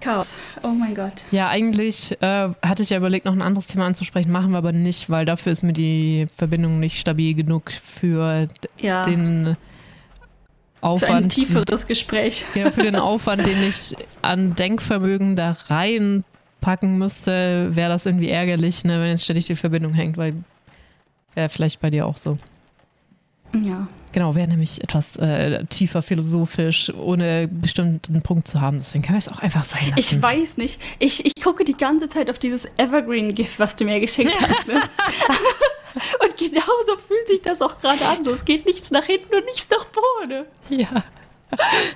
Chaos. Oh mein Gott. Ja, eigentlich äh, hatte ich ja überlegt, noch ein anderes Thema anzusprechen, machen wir aber nicht, weil dafür ist mir die Verbindung nicht stabil genug für Ja. den für ein Aufwand. tieferes Gespräch. Ja, für den Aufwand, den ich an Denkvermögen da reinpacken müsste, wäre das irgendwie ärgerlich, ne, wenn jetzt ständig die Verbindung hängt, weil wäre vielleicht bei dir auch so. Ja. Genau, wäre nämlich etwas äh, tiefer philosophisch, ohne bestimmten Punkt zu haben. Deswegen können wir es auch einfach sein lassen. Ich weiß nicht. Ich, ich gucke die ganze Zeit auf dieses Evergreen-GIF, was du mir geschickt hast. [laughs] [laughs] Und genauso fühlt sich das auch gerade an. So, es geht nichts nach hinten und nichts nach vorne. Ja.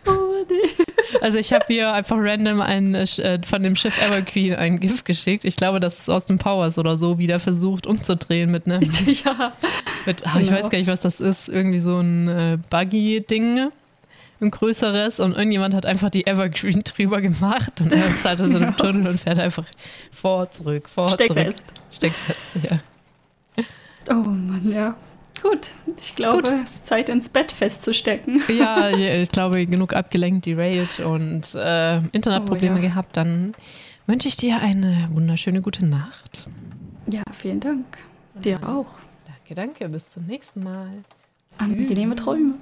Oh, nee. Also ich habe hier einfach random ein, äh, äh, von dem Schiff Evergreen ein GIF geschickt. Ich glaube, das ist aus dem Powers oder so wieder versucht umzudrehen mit einem [laughs] Ja. Mit, Ich Genau. weiß gar nicht, was das ist. Irgendwie so ein äh, Buggy-Ding. Ein größeres. Und irgendjemand hat einfach die Evergreen [laughs] drüber gemacht. Und er ist halt in so einem Tunnel und fährt einfach vor, zurück, vor, zurück. Steckfest. Steckfest, ja. Oh Mann, ja. Gut, ich glaube, Gut. es ist Zeit ins Bett festzustecken. [laughs] Ja, ich glaube, genug abgelenkt, derailed und äh, Internetprobleme Oh, ja. gehabt. Dann wünsche ich dir eine wunderschöne gute Nacht. Ja, vielen Dank. Dir auch. Danke, danke. Bis zum nächsten Mal. Angenehme Träume.